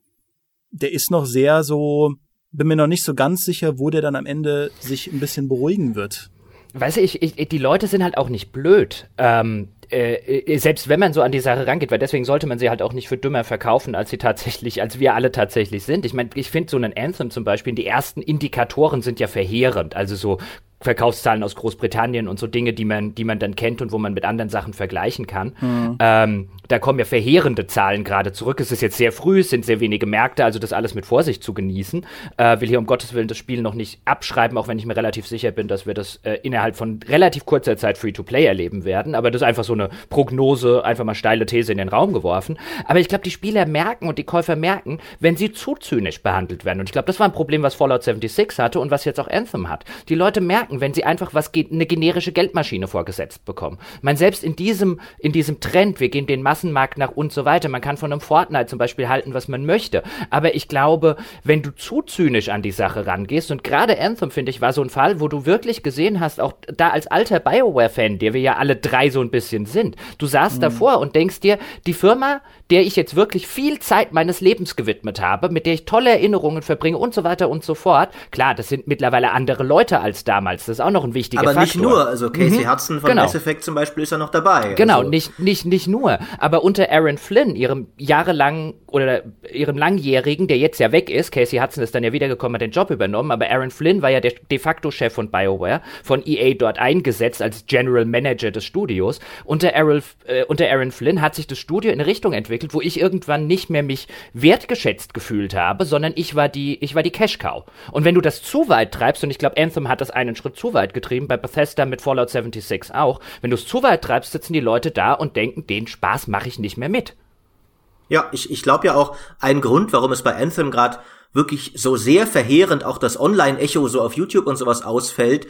der ist noch sehr so, bin mir noch nicht so ganz sicher, wo der dann am Ende sich ein bisschen beruhigen wird. Weißt du, ich, ich, die Leute sind halt auch nicht blöd. Ähm, äh, äh, selbst wenn man so an die Sache rangeht, weil deswegen sollte man sie halt auch nicht für dümmer verkaufen, als sie tatsächlich, als wir alle tatsächlich sind. Ich meine, ich finde so einen Anthem zum Beispiel, die ersten Indikatoren sind ja verheerend. Also so Verkaufszahlen aus Großbritannien und so Dinge, die man, die man dann kennt und wo man mit anderen Sachen vergleichen kann. Mhm. Ähm, da kommen ja verheerende Zahlen gerade zurück. Es ist jetzt sehr früh, es sind sehr wenige Märkte, also das alles mit Vorsicht zu genießen. Äh, will hier um Gottes Willen das Spiel noch nicht abschreiben, auch wenn ich mir relativ sicher bin, dass wir das äh, innerhalb von relativ kurzer Zeit Free-to-Play erleben werden. Aber das ist einfach so eine Prognose, einfach mal steile These in den Raum geworfen. Aber ich glaube, die Spieler merken und die Käufer merken, wenn sie zu zynisch behandelt werden. Und ich glaube, das war ein Problem, was Fallout 76 hatte und was jetzt auch Anthem hat. Die Leute merken, wenn sie einfach was eine generische Geldmaschine vorgesetzt bekommen. Man selbst in diesem, in diesem Trend, wir gehen den Massenmarkt nach und so weiter. Man kann von einem Fortnite zum Beispiel halten, was man möchte. Aber ich glaube, wenn du zu zynisch an die Sache rangehst, und gerade Anthem, finde ich, war so ein Fall, wo du wirklich gesehen hast, auch da als alter Bioware-Fan, der wir ja alle drei so ein bisschen sind, du saßt mhm. davor und denkst dir, die Firma, der ich jetzt wirklich viel Zeit meines Lebens gewidmet habe, mit der ich tolle Erinnerungen verbringe und so weiter und so fort. Klar, das sind mittlerweile andere Leute als damals. Das ist auch noch ein wichtiger Aber Faktor. nicht nur. Also Casey mhm. Hudson von genau. Mass Effect zum Beispiel ist ja noch dabei. Genau, also. nicht, nicht, nicht nur. Aber unter Aaron Flynn, ihrem jahrelang oder ihrem langjährigen, der jetzt ja weg ist, Casey Hudson ist dann ja wiedergekommen, hat den Job übernommen, aber Aaron Flynn war ja der de facto Chef von BioWare, von EA dort eingesetzt als General Manager des Studios. Unter Aaron, äh, unter Aaron Flynn hat sich das Studio in eine Richtung entwickelt, wo ich irgendwann nicht mehr mich wertgeschätzt gefühlt habe, sondern ich war die, ich war die Cash Cow. Und wenn du das zu weit treibst, und ich glaube, Anthem hat das einen Schritt zu weit getrieben, bei Bethesda mit Fallout 76 auch, wenn du es zu weit treibst, sitzen die Leute da und denken, den Spaß mache ich nicht mehr mit. Ja, ich, ich glaube ja auch, ein Grund, warum es bei Anthem gerade wirklich so sehr verheerend auch das Online-Echo so auf YouTube und sowas ausfällt,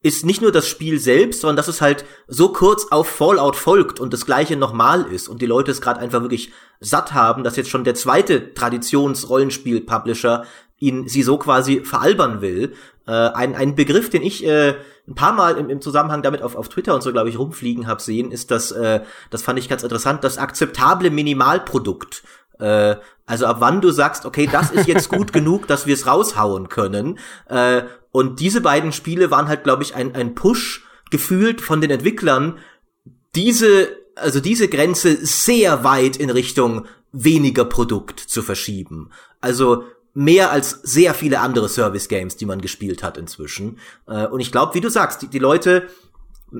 ist nicht nur das Spiel selbst, sondern dass es halt so kurz auf Fallout folgt und das gleiche nochmal ist und die Leute es gerade einfach wirklich satt haben, dass jetzt schon der zweite Traditions-Rollenspiel-Publisher ihn sie so quasi veralbern will. Äh, ein, ein Begriff, den ich äh, ein paar Mal im, im Zusammenhang damit auf, auf Twitter und so, glaube ich, rumfliegen habe sehen, ist das, äh, das fand ich ganz interessant, das akzeptable Minimalprodukt. Äh, also ab wann du sagst, okay, das ist jetzt gut genug, dass wir es raushauen können. Äh, und diese beiden Spiele waren halt, glaube ich, ein, ein Push gefühlt von den Entwicklern, diese, also diese Grenze sehr weit in Richtung weniger Produkt zu verschieben. Also mehr als sehr viele andere Service Games, die man gespielt hat inzwischen. Äh, und ich glaube, wie du sagst, die, die Leute,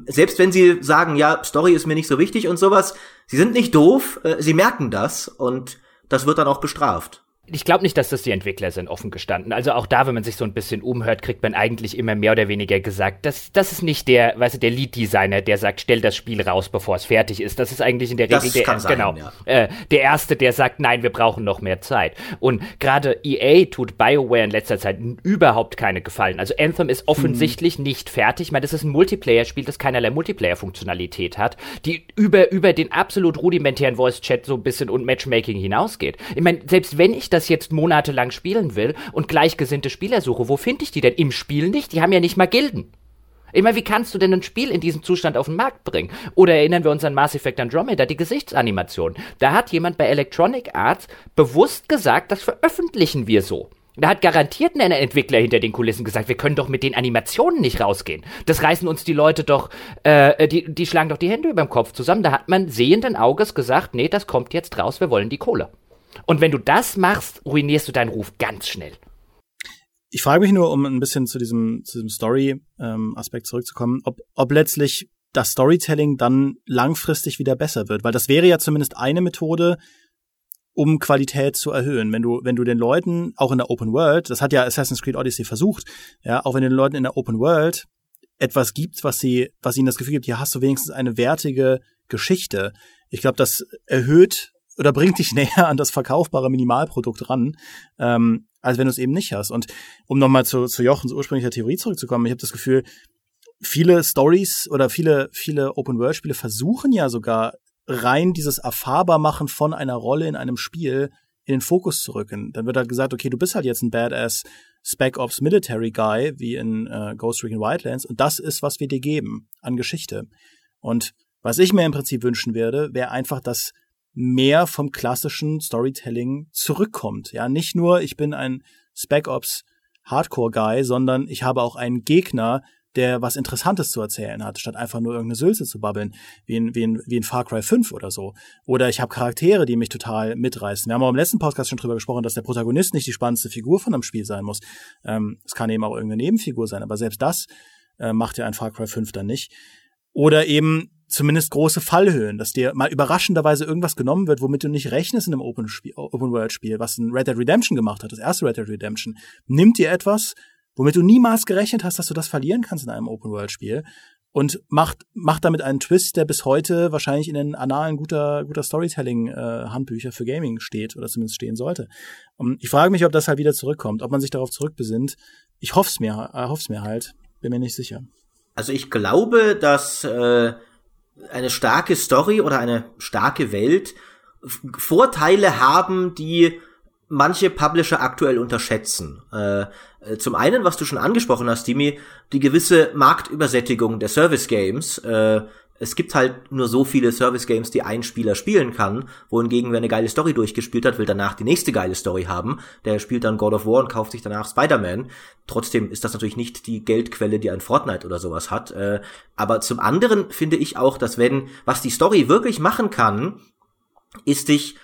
selbst wenn sie sagen, ja, Story ist mir nicht so wichtig und sowas, sie sind nicht doof, äh, sie merken das und das wird dann auch bestraft ich glaube nicht, dass das die Entwickler sind, offen gestanden. Also auch da, wenn man sich so ein bisschen umhört, kriegt man eigentlich immer mehr oder weniger gesagt, das, das ist nicht der, weißt du, der Lead-Designer, der sagt, stell das Spiel raus, bevor es fertig ist. Das ist eigentlich in der Regel der, sein, genau, ja. äh, der Erste, der sagt, nein, wir brauchen noch mehr Zeit. Und gerade EA tut BioWare in letzter Zeit überhaupt keine Gefallen. Also Anthem ist offensichtlich mhm. nicht fertig. Ich meine, das ist ein Multiplayer-Spiel, das keinerlei Multiplayer-Funktionalität hat, die über, über den absolut rudimentären Voice-Chat so ein bisschen und Matchmaking hinausgeht. Ich meine, selbst wenn ich das das jetzt monatelang spielen will und gleichgesinnte Spieler suche, wo finde ich die denn? Im Spiel nicht? Die haben ja nicht mal Gilden. Ich meine, wie kannst du denn ein Spiel in diesem Zustand auf den Markt bringen? Oder erinnern wir uns an Mass Effect Andromeda, die Gesichtsanimation. Da hat jemand bei Electronic Arts bewusst gesagt, das veröffentlichen wir so. Da hat garantiert ein Entwickler hinter den Kulissen gesagt, wir können doch mit den Animationen nicht rausgehen. Das reißen uns die Leute doch, äh, die, die schlagen doch die Hände über dem Kopf zusammen. Da hat man sehenden Auges gesagt, nee, das kommt jetzt raus, wir wollen die Kohle. Und wenn du das machst, ruinierst du deinen Ruf ganz schnell. Ich frage mich nur, um ein bisschen zu diesem, zu diesem Story-Aspekt ähm, zurückzukommen, ob, ob letztlich das Storytelling dann langfristig wieder besser wird, weil das wäre ja zumindest eine Methode, um Qualität zu erhöhen. Wenn du, wenn du den Leuten auch in der Open World, das hat ja Assassin's Creed Odyssey versucht, ja, auch wenn du den Leuten in der Open World etwas gibt, was sie, was ihnen das Gefühl gibt, hier hast du wenigstens eine wertige Geschichte. Ich glaube, das erhöht oder bringt dich näher an das verkaufbare Minimalprodukt ran, ähm, als wenn du es eben nicht hast. Und um nochmal zu, zu Jochens ursprünglicher Theorie zurückzukommen, ich habe das Gefühl, viele Stories oder viele, viele Open-World-Spiele versuchen ja sogar rein dieses Erfahrbarmachen von einer Rolle in einem Spiel in den Fokus zu rücken. Dann wird halt gesagt, okay, du bist halt jetzt ein Badass Spec Ops Military Guy, wie in äh, Ghost Recon Wildlands, und das ist, was wir dir geben an Geschichte. Und was ich mir im Prinzip wünschen würde, wäre einfach, dass mehr vom klassischen Storytelling zurückkommt. Ja, nicht nur ich bin ein Spec Ops Hardcore Guy, sondern ich habe auch einen Gegner, der was Interessantes zu erzählen hat, statt einfach nur irgendeine Sülze zu babbeln, wie in, wie in, wie in Far Cry 5 oder so. Oder ich habe Charaktere, die mich total mitreißen. Wir haben auch im letzten Podcast schon drüber gesprochen, dass der Protagonist nicht die spannendste Figur von einem Spiel sein muss. Ähm, es kann eben auch irgendeine Nebenfigur sein, aber selbst das äh, macht ja ein Far Cry 5 dann nicht. Oder eben zumindest große Fallhöhen, dass dir mal überraschenderweise irgendwas genommen wird, womit du nicht rechnest in einem Open-World-Spiel, was ein Red Dead Redemption gemacht hat, das erste Red Dead Redemption. Nimmt dir etwas, womit du niemals gerechnet hast, dass du das verlieren kannst in einem Open-World-Spiel und macht, macht damit einen Twist, der bis heute wahrscheinlich in den Annalen guter, guter Storytelling-Handbücher äh, für Gaming steht oder zumindest stehen sollte. Und ich frage mich, ob das halt wieder zurückkommt, ob man sich darauf zurückbesinnt. Ich hoffe es mir, äh, hoff's mir halt, bin mir nicht sicher. Also ich glaube, dass äh, eine starke Story oder eine starke Welt Vorteile haben, die manche Publisher aktuell unterschätzen. Äh, äh, zum einen, was du schon angesprochen hast, Dimi, die gewisse Marktübersättigung der Service Games. Äh, es gibt halt nur so viele Service Games, die ein Spieler spielen kann, wohingegen wer eine geile Story durchgespielt hat, will danach die nächste geile Story haben. Der spielt dann God of War und kauft sich danach Spider-Man. Trotzdem ist das natürlich nicht die Geldquelle, die ein Fortnite oder sowas hat. Äh, aber zum anderen finde ich auch, dass wenn, was die Story wirklich machen kann, ist dich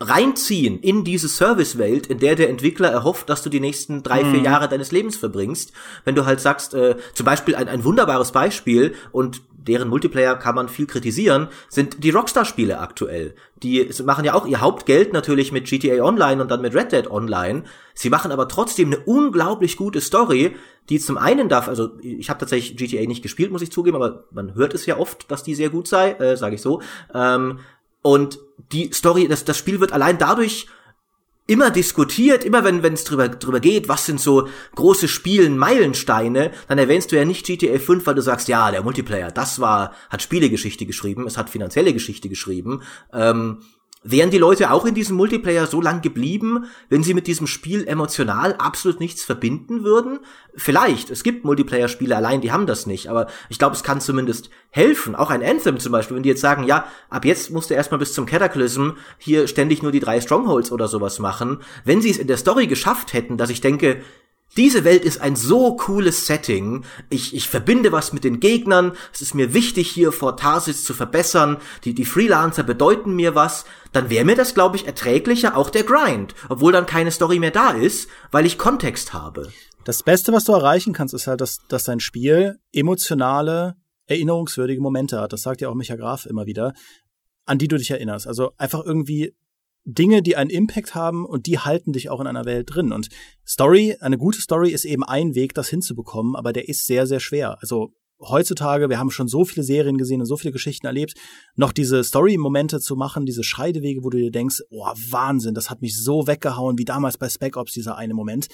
reinziehen in diese Servicewelt, in der der Entwickler erhofft, dass du die nächsten drei, vier mhm. Jahre deines Lebens verbringst. Wenn du halt sagst, äh, zum Beispiel ein, ein wunderbares Beispiel und deren Multiplayer kann man viel kritisieren, sind die Rockstar-Spiele aktuell. Die machen ja auch ihr Hauptgeld natürlich mit GTA Online und dann mit Red Dead Online. Sie machen aber trotzdem eine unglaublich gute Story, die zum einen darf, also ich habe tatsächlich GTA nicht gespielt, muss ich zugeben, aber man hört es ja oft, dass die sehr gut sei, äh, sage ich so. Ähm, und die Story, das, das Spiel wird allein dadurch immer diskutiert, immer wenn es drüber, drüber geht, was sind so große Spielen, Meilensteine, dann erwähnst du ja nicht GTA 5, weil du sagst, ja, der Multiplayer, das war, hat Spielegeschichte geschrieben, es hat finanzielle Geschichte geschrieben. Ähm, Wären die Leute auch in diesem Multiplayer so lang geblieben, wenn sie mit diesem Spiel emotional absolut nichts verbinden würden? Vielleicht. Es gibt Multiplayer-Spiele allein, die haben das nicht. Aber ich glaube, es kann zumindest helfen. Auch ein Anthem zum Beispiel, wenn die jetzt sagen, ja, ab jetzt musst du erstmal bis zum Cataclysm hier ständig nur die drei Strongholds oder sowas machen. Wenn sie es in der Story geschafft hätten, dass ich denke, diese Welt ist ein so cooles Setting. Ich, ich verbinde was mit den Gegnern. Es ist mir wichtig, hier vor Tarsis zu verbessern. Die, die Freelancer bedeuten mir was. Dann wäre mir das, glaube ich, erträglicher, auch der Grind. Obwohl dann keine Story mehr da ist, weil ich Kontext habe. Das Beste, was du erreichen kannst, ist halt, dass, dass dein Spiel emotionale, erinnerungswürdige Momente hat. Das sagt ja auch Micha Graf immer wieder, an die du dich erinnerst. Also einfach irgendwie Dinge, die einen Impact haben und die halten dich auch in einer Welt drin. Und Story, eine gute Story ist eben ein Weg, das hinzubekommen, aber der ist sehr, sehr schwer. Also heutzutage, wir haben schon so viele Serien gesehen und so viele Geschichten erlebt, noch diese Story-Momente zu machen, diese Scheidewege, wo du dir denkst, oh, Wahnsinn, das hat mich so weggehauen, wie damals bei Spec Ops, dieser eine Moment.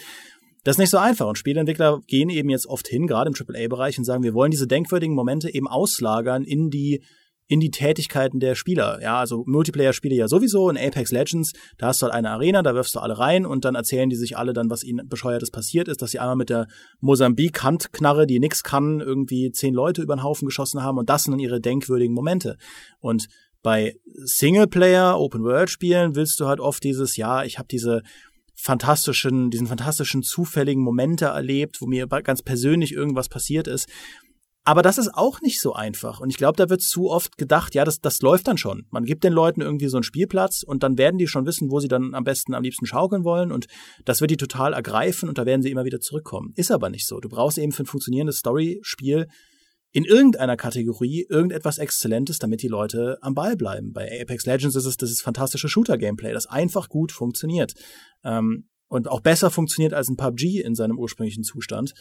Das ist nicht so einfach und Spieleentwickler gehen eben jetzt oft hin, gerade im AAA-Bereich und sagen, wir wollen diese denkwürdigen Momente eben auslagern in die in die Tätigkeiten der Spieler. Ja, also Multiplayer-Spiele ja sowieso. In Apex Legends, da hast du halt eine Arena, da wirfst du alle rein und dann erzählen die sich alle dann, was ihnen bescheuertes passiert ist, dass sie einmal mit der Mosambik-Handknarre, die nix kann, irgendwie zehn Leute über den Haufen geschossen haben und das sind dann ihre denkwürdigen Momente. Und bei Singleplayer, Open-World-Spielen willst du halt oft dieses, ja, ich habe diese fantastischen, diesen fantastischen zufälligen Momente erlebt, wo mir ganz persönlich irgendwas passiert ist. Aber das ist auch nicht so einfach. Und ich glaube, da wird zu oft gedacht, ja, das, das läuft dann schon. Man gibt den Leuten irgendwie so einen Spielplatz und dann werden die schon wissen, wo sie dann am besten, am liebsten schaukeln wollen. Und das wird die total ergreifen und da werden sie immer wieder zurückkommen. Ist aber nicht so. Du brauchst eben für ein funktionierendes Story-Spiel in irgendeiner Kategorie irgendetwas Exzellentes, damit die Leute am Ball bleiben. Bei Apex Legends ist es das ist fantastische Shooter-Gameplay, das einfach gut funktioniert. Ähm, und auch besser funktioniert als ein PUBG in seinem ursprünglichen Zustand.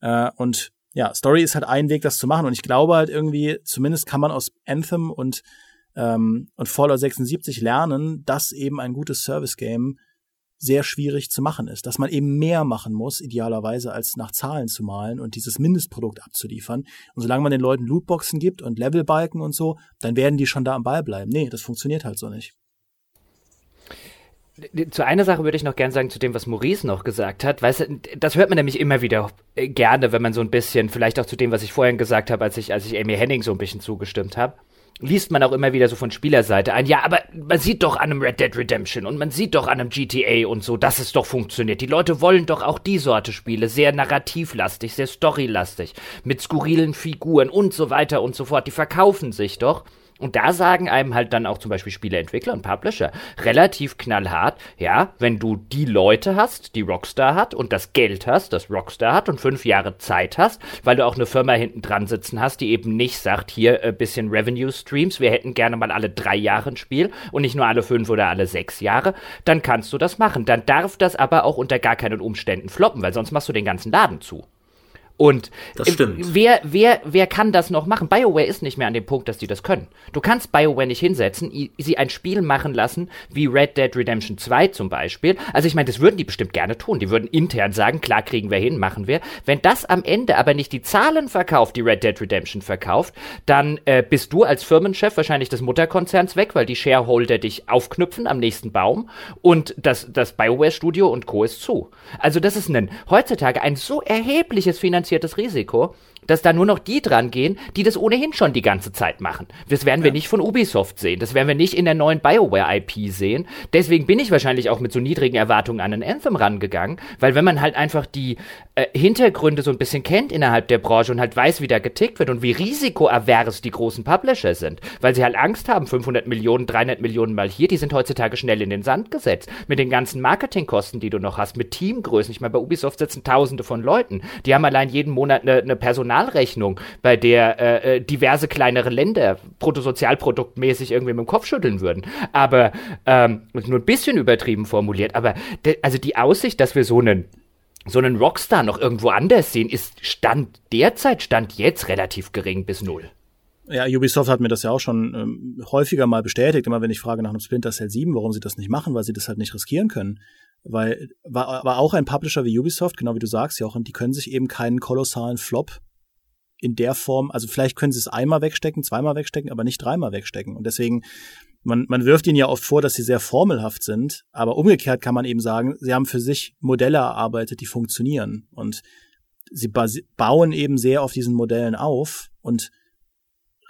Äh, und ja, Story ist halt ein Weg, das zu machen. Und ich glaube halt irgendwie, zumindest kann man aus Anthem und, ähm, und Fallout 76 lernen, dass eben ein gutes Service-Game sehr schwierig zu machen ist. Dass man eben mehr machen muss, idealerweise, als nach Zahlen zu malen und dieses Mindestprodukt abzuliefern. Und solange man den Leuten Lootboxen gibt und Levelbalken und so, dann werden die schon da am Ball bleiben. Nee, das funktioniert halt so nicht. Zu einer Sache würde ich noch gern sagen, zu dem, was Maurice noch gesagt hat. Weißt du, das hört man nämlich immer wieder äh, gerne, wenn man so ein bisschen, vielleicht auch zu dem, was ich vorhin gesagt habe, als ich, als ich Amy Henning so ein bisschen zugestimmt habe, liest man auch immer wieder so von Spielerseite ein, ja, aber man sieht doch an einem Red Dead Redemption und man sieht doch an einem GTA und so, dass es doch funktioniert. Die Leute wollen doch auch die Sorte Spiele, sehr narrativlastig, sehr storylastig, mit skurrilen Figuren und so weiter und so fort. Die verkaufen sich doch. Und da sagen einem halt dann auch zum Beispiel Spieleentwickler und Publisher relativ knallhart, ja, wenn du die Leute hast, die Rockstar hat und das Geld hast, das Rockstar hat und fünf Jahre Zeit hast, weil du auch eine Firma hinten dran sitzen hast, die eben nicht sagt, hier ein äh, bisschen Revenue Streams, wir hätten gerne mal alle drei Jahre ein Spiel und nicht nur alle fünf oder alle sechs Jahre, dann kannst du das machen. Dann darf das aber auch unter gar keinen Umständen floppen, weil sonst machst du den ganzen Laden zu. Und das stimmt. wer, wer, wer kann das noch machen? BioWare ist nicht mehr an dem Punkt, dass die das können. Du kannst BioWare nicht hinsetzen, sie ein Spiel machen lassen, wie Red Dead Redemption 2 zum Beispiel. Also ich meine, das würden die bestimmt gerne tun. Die würden intern sagen, klar kriegen wir hin, machen wir. Wenn das am Ende aber nicht die Zahlen verkauft, die Red Dead Redemption verkauft, dann äh, bist du als Firmenchef wahrscheinlich des Mutterkonzerns weg, weil die Shareholder dich aufknüpfen am nächsten Baum und das, das BioWare Studio und Co. ist zu. Also das ist ein, heutzutage ein so erhebliches finanzielles differenziertes Risiko dass da nur noch die dran gehen, die das ohnehin schon die ganze Zeit machen. Das werden wir ja. nicht von Ubisoft sehen. Das werden wir nicht in der neuen BioWare-IP sehen. Deswegen bin ich wahrscheinlich auch mit so niedrigen Erwartungen an ein Anthem rangegangen, weil wenn man halt einfach die äh, Hintergründe so ein bisschen kennt innerhalb der Branche und halt weiß, wie da getickt wird und wie risikoavers die großen Publisher sind, weil sie halt Angst haben, 500 Millionen, 300 Millionen mal hier, die sind heutzutage schnell in den Sand gesetzt. Mit den ganzen Marketingkosten, die du noch hast, mit Teamgrößen. Ich meine, bei Ubisoft sitzen Tausende von Leuten. Die haben allein jeden Monat eine, eine Personal Personalrechnung, bei der äh, äh, diverse kleinere Länder bruttosozialproduktmäßig irgendwie mit dem Kopf schütteln würden. Aber ähm, nur ein bisschen übertrieben formuliert. Aber also die Aussicht, dass wir so einen so einen Rockstar noch irgendwo anders sehen, ist Stand derzeit, Stand jetzt relativ gering bis null. Ja, Ubisoft hat mir das ja auch schon ähm, häufiger mal bestätigt, immer wenn ich frage nach einem Splinter Cell 7, warum sie das nicht machen, weil sie das halt nicht riskieren können. Weil war, war auch ein Publisher wie Ubisoft, genau wie du sagst, Jochen, die können sich eben keinen kolossalen Flop in der Form, also vielleicht können sie es einmal wegstecken, zweimal wegstecken, aber nicht dreimal wegstecken. Und deswegen, man, man wirft ihnen ja oft vor, dass sie sehr formelhaft sind, aber umgekehrt kann man eben sagen, sie haben für sich Modelle erarbeitet, die funktionieren. Und sie bauen eben sehr auf diesen Modellen auf und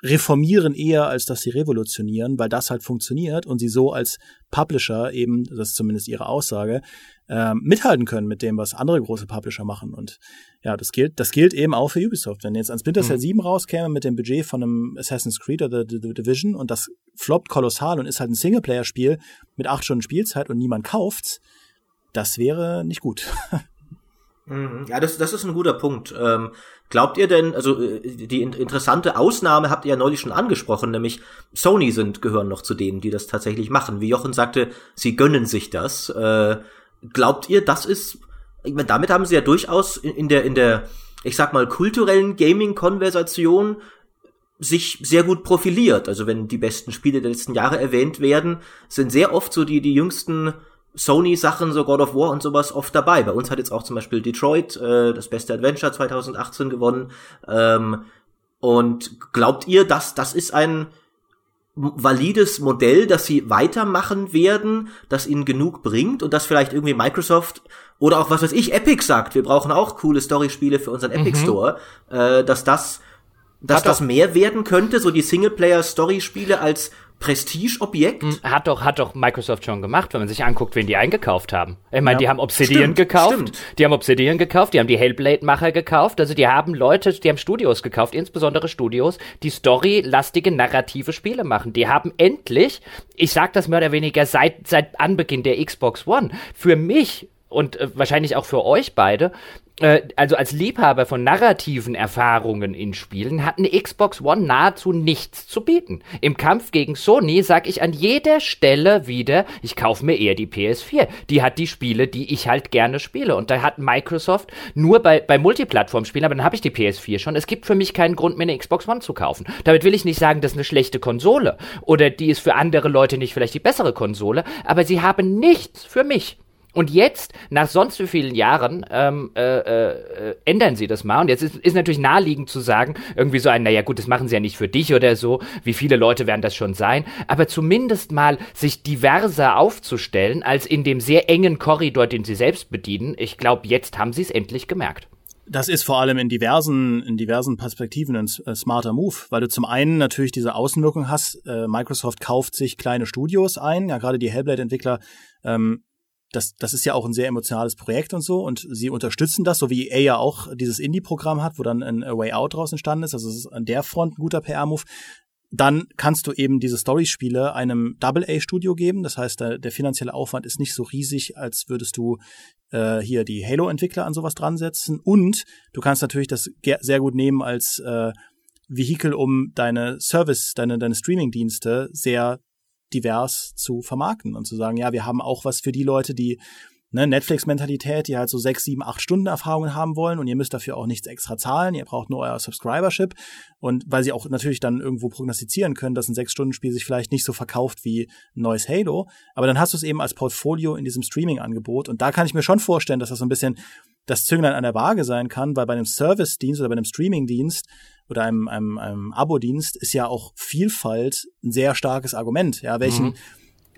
reformieren eher, als dass sie revolutionieren, weil das halt funktioniert und sie so als Publisher eben, das ist zumindest ihre Aussage, äh, mithalten können mit dem, was andere große Publisher machen. Und ja, das gilt, das gilt eben auch für Ubisoft. Wenn jetzt ein Splinter Cell mhm. 7 rauskäme mit dem Budget von einem Assassin's Creed oder The, The Division und das floppt kolossal und ist halt ein Singleplayer-Spiel mit acht Stunden Spielzeit und niemand kauft's, das wäre nicht gut. Mhm. Ja, das, das ist ein guter Punkt. Ähm, glaubt ihr denn, also äh, die interessante Ausnahme habt ihr ja neulich schon angesprochen, nämlich Sony sind, gehören noch zu denen, die das tatsächlich machen. Wie Jochen sagte, sie gönnen sich das. Äh, glaubt ihr, das ist, ich meine, damit haben sie ja durchaus in, in der, in der, ich sag mal, kulturellen Gaming-Konversation sich sehr gut profiliert. Also wenn die besten Spiele der letzten Jahre erwähnt werden, sind sehr oft so die, die jüngsten Sony-Sachen, so God of War und sowas oft dabei. Bei uns hat jetzt auch zum Beispiel Detroit äh, das beste Adventure 2018 gewonnen. Ähm, und glaubt ihr, dass das ist ein valides Modell, das sie weitermachen werden, das ihnen genug bringt und das vielleicht irgendwie Microsoft oder auch was weiß ich, Epic sagt, wir brauchen auch coole Story-Spiele für unseren Epic mhm. Store, äh, dass das dass das mehr werden könnte, so die Singleplayer-Story-Spiele als Prestigeobjekt? Hm, hat doch, hat doch Microsoft schon gemacht, wenn man sich anguckt, wen die eingekauft haben. Ich meine, ja. die haben Obsidian stimmt, gekauft, stimmt. die haben Obsidian gekauft, die haben die Hellblade-Macher gekauft, also die haben Leute, die haben Studios gekauft, insbesondere Studios, die storylastige, narrative Spiele machen. Die haben endlich, ich sag das mehr oder weniger seit, seit Anbeginn der Xbox One, für mich und äh, wahrscheinlich auch für euch beide, äh, also als Liebhaber von narrativen Erfahrungen in Spielen, hat eine Xbox One nahezu nichts zu bieten. Im Kampf gegen Sony sag ich an jeder Stelle wieder, ich kaufe mir eher die PS4. Die hat die Spiele, die ich halt gerne spiele. Und da hat Microsoft nur bei, bei Multiplattform-Spielen, aber dann habe ich die PS4 schon. Es gibt für mich keinen Grund, mir eine Xbox One zu kaufen. Damit will ich nicht sagen, das ist eine schlechte Konsole oder die ist für andere Leute nicht vielleicht die bessere Konsole, aber sie haben nichts für mich. Und jetzt, nach sonst wie vielen Jahren, ähm, äh, äh, ändern sie das mal. Und jetzt ist, ist natürlich naheliegend zu sagen, irgendwie so ein, naja gut, das machen sie ja nicht für dich oder so, wie viele Leute werden das schon sein, aber zumindest mal sich diverser aufzustellen, als in dem sehr engen Korridor, den sie selbst bedienen. Ich glaube, jetzt haben sie es endlich gemerkt. Das ist vor allem in diversen, in diversen Perspektiven ein äh, smarter Move, weil du zum einen natürlich diese Außenwirkung hast. Äh, Microsoft kauft sich kleine Studios ein, ja gerade die Hellblade-Entwickler ähm, das, das ist ja auch ein sehr emotionales Projekt und so und sie unterstützen das, so wie EA ja auch dieses Indie-Programm hat, wo dann ein Way Out draus entstanden ist. Also es ist an der Front ein guter PR-Move. dann kannst du eben diese Story-Spiele einem Double-A-Studio geben. Das heißt, der, der, finanzielle Aufwand ist nicht so riesig, als würdest du äh, hier die Halo-Entwickler an sowas dran setzen. Und du kannst natürlich das sehr gut nehmen als äh, Vehikel, um deine Service, deine, deine Streaming-Dienste sehr divers zu vermarkten und zu sagen, ja, wir haben auch was für die Leute, die ne, Netflix-Mentalität, die halt so sechs, sieben, acht Stunden Erfahrungen haben wollen und ihr müsst dafür auch nichts extra zahlen, ihr braucht nur euer Subscribership und weil sie auch natürlich dann irgendwo prognostizieren können, dass ein Sechs-Stunden-Spiel sich vielleicht nicht so verkauft wie ein neues Halo, aber dann hast du es eben als Portfolio in diesem Streaming-Angebot und da kann ich mir schon vorstellen, dass das so ein bisschen das Zünglein an der Waage sein kann, weil bei einem Service-Dienst oder bei einem Streaming-Dienst oder einem, einem, einem Abo-Dienst ist ja auch Vielfalt ein sehr starkes Argument. Ja, welchen, mhm.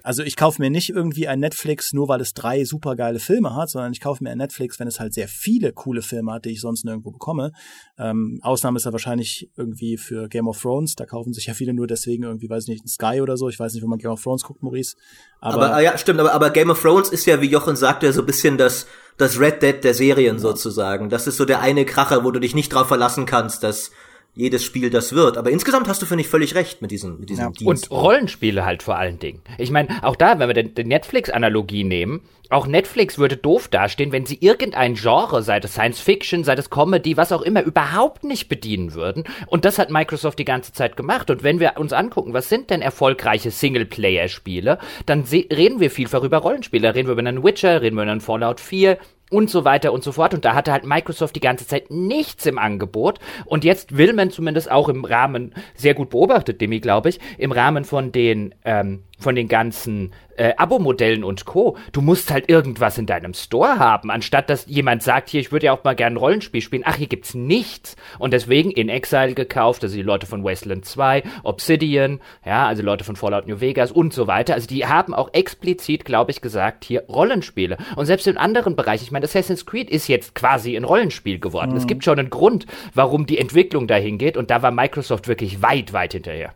also ich kaufe mir nicht irgendwie ein Netflix nur, weil es drei supergeile Filme hat, sondern ich kaufe mir ein Netflix, wenn es halt sehr viele coole Filme hat, die ich sonst nirgendwo bekomme. Ähm, Ausnahme ist ja wahrscheinlich irgendwie für Game of Thrones. Da kaufen sich ja viele nur deswegen irgendwie, weiß ich nicht, ein Sky oder so. Ich weiß nicht, wo man Game of Thrones guckt, Maurice. Aber, aber ah ja, stimmt. Aber, aber Game of Thrones ist ja, wie Jochen sagte, so ein bisschen das das Red Dead der Serien sozusagen. Das ist so der eine Kracher, wo du dich nicht drauf verlassen kannst, dass jedes Spiel das wird. Aber insgesamt hast du, finde ich, völlig recht mit diesem, mit diesem ja. Dienst. Und Rollenspiele halt vor allen Dingen. Ich meine, auch da, wenn wir den, den Netflix-Analogie nehmen, auch Netflix würde doof dastehen, wenn sie irgendein Genre, sei das Science Fiction, sei das Comedy, was auch immer, überhaupt nicht bedienen würden. Und das hat Microsoft die ganze Zeit gemacht. Und wenn wir uns angucken, was sind denn erfolgreiche Singleplayer-Spiele, dann reden wir viel über Rollenspiele. Da reden wir über einen Witcher, reden wir über einen Fallout 4, und so weiter und so fort. Und da hatte halt Microsoft die ganze Zeit nichts im Angebot. Und jetzt will man zumindest auch im Rahmen, sehr gut beobachtet, Demi, glaube ich, im Rahmen von den ähm, von den ganzen äh, Abo-Modellen und Co. Du musst halt irgendwas in deinem Store haben, anstatt dass jemand sagt, hier, ich würde ja auch mal gerne ein Rollenspiel spielen. Ach, hier gibt's nichts. Und deswegen in Exile gekauft, also die Leute von Wasteland 2, Obsidian, ja, also Leute von Fallout New Vegas und so weiter. Also die haben auch explizit, glaube ich, gesagt, hier Rollenspiele. Und selbst in anderen Bereichen, ich meine, Assassin's Creed ist jetzt quasi ein Rollenspiel geworden. Mhm. Es gibt schon einen Grund, warum die Entwicklung dahin geht. Und da war Microsoft wirklich weit, weit hinterher.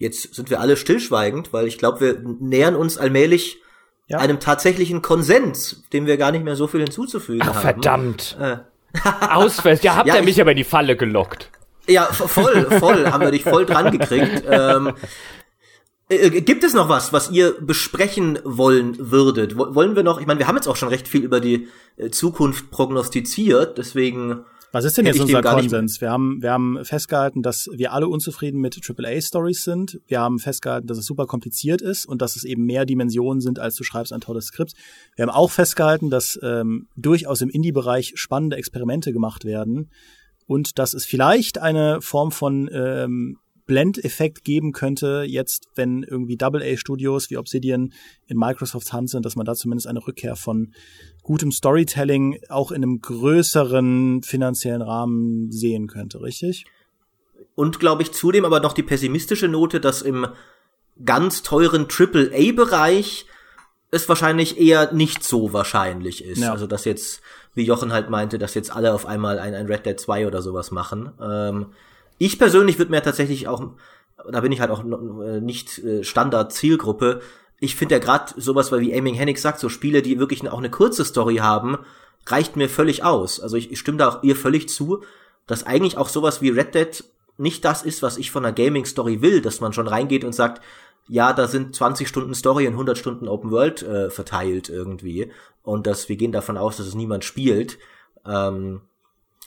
Jetzt sind wir alle stillschweigend, weil ich glaube, wir nähern uns allmählich ja. einem tatsächlichen Konsens, dem wir gar nicht mehr so viel hinzuzufügen Ach, haben. Verdammt. Äh. Ausfest, ja, habt ja, ihr mich aber in die Falle gelockt. Ja, voll, voll, haben wir dich voll dran gekriegt. Ähm, äh, äh, gibt es noch was, was ihr besprechen wollen würdet? Wollen wir noch, ich meine, wir haben jetzt auch schon recht viel über die äh, Zukunft prognostiziert, deswegen was ist denn jetzt unser Konsens? Wir haben, wir haben festgehalten, dass wir alle unzufrieden mit AAA-Stories sind. Wir haben festgehalten, dass es super kompliziert ist und dass es eben mehr Dimensionen sind, als du schreibst ein tolles Skript. Wir haben auch festgehalten, dass ähm, durchaus im Indie-Bereich spannende Experimente gemacht werden und dass es vielleicht eine Form von ähm, Blendeffekt geben könnte, jetzt, wenn irgendwie Double-A-Studios wie Obsidian in Microsofts Hand sind, dass man da zumindest eine Rückkehr von gutem Storytelling auch in einem größeren finanziellen Rahmen sehen könnte, richtig? Und glaube ich zudem aber noch die pessimistische Note, dass im ganz teuren Triple-A-Bereich es wahrscheinlich eher nicht so wahrscheinlich ist. Ja. Also dass jetzt, wie Jochen halt meinte, dass jetzt alle auf einmal ein, ein Red Dead 2 oder sowas machen. Ähm, ich persönlich würde mir tatsächlich auch, da bin ich halt auch äh, nicht äh, Standard-Zielgruppe, ich finde ja gerade sowas, weil wie Aiming Hennig sagt, so Spiele, die wirklich auch eine kurze Story haben, reicht mir völlig aus. Also ich, ich stimme da auch ihr völlig zu, dass eigentlich auch sowas wie Red Dead nicht das ist, was ich von einer Gaming-Story will, dass man schon reingeht und sagt, ja, da sind 20 Stunden Story und 100 Stunden Open World äh, verteilt irgendwie und dass wir gehen davon aus, dass es niemand spielt. Ähm,